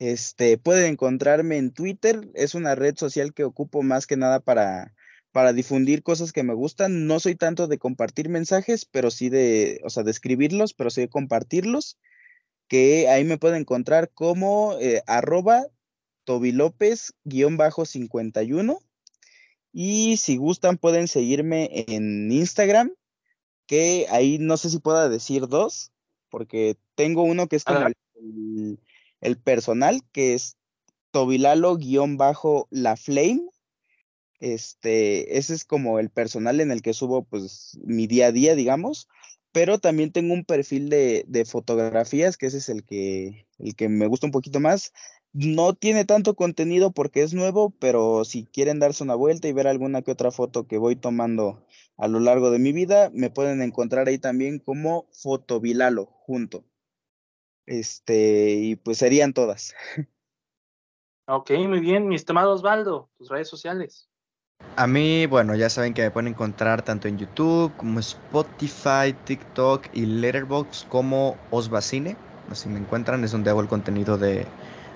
[SPEAKER 3] Este, pueden encontrarme en Twitter, es una red social que ocupo más que nada para, para difundir cosas que me gustan. No soy tanto de compartir mensajes, pero sí de, o sea, de escribirlos, pero sí de compartirlos, que ahí me pueden encontrar como eh, arroba tobilopez-51. Y si gustan, pueden seguirme en Instagram, que ahí no sé si pueda decir dos, porque tengo uno que es como el, personal, que es Tobilalo-La Flame. Este, ese es como el personal en el que subo pues mi día a día, digamos. Pero también tengo un perfil de, de fotografías, que ese es el que, el que me gusta un poquito más. No tiene tanto contenido porque es nuevo, pero si quieren darse una vuelta y ver alguna que otra foto que voy tomando a lo largo de mi vida, me pueden encontrar ahí también como Fotovilalo junto. Este, y pues serían todas.
[SPEAKER 1] Ok, muy bien, mi estimado Osvaldo, tus redes sociales.
[SPEAKER 2] A mí, bueno, ya saben que me pueden encontrar tanto en YouTube como Spotify, TikTok y Letterboxd como Osvacine. Así me encuentran, es donde hago el contenido de,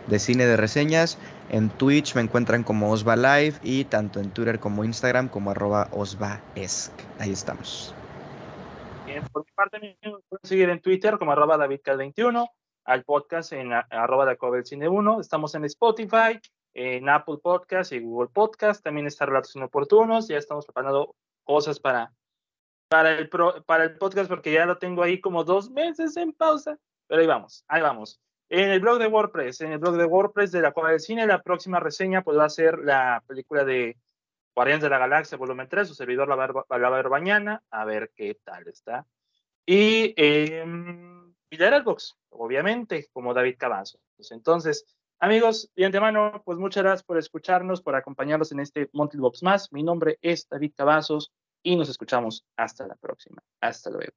[SPEAKER 2] de cine de reseñas. En Twitch me encuentran como Osva Live y tanto en Twitter como Instagram como arroba Osvaesc. Ahí estamos.
[SPEAKER 1] Bien, por mi parte me pueden seguir en Twitter como arroba DavidCal21 al podcast en arroba Cine 1. Estamos en Spotify, en Apple Podcast y Google Podcast. También está Relatos Inoportunos. Ya estamos preparando cosas para, para, el para el podcast porque ya lo tengo ahí como dos meses en pausa. Pero ahí vamos, ahí vamos. En el blog de WordPress, en el blog de WordPress de la Cueva del Cine, la próxima reseña pues va a ser la película de Guardianes de la Galaxia, volumen 3, su servidor la va, a ver mañana, a ver qué tal está. Y eh, y Letterboxd, obviamente, como David Cavazos. Entonces, amigos, de antemano, pues muchas gracias por escucharnos, por acompañarnos en este Monty más. Mi nombre es David Cavazos y nos escuchamos hasta la próxima. Hasta luego.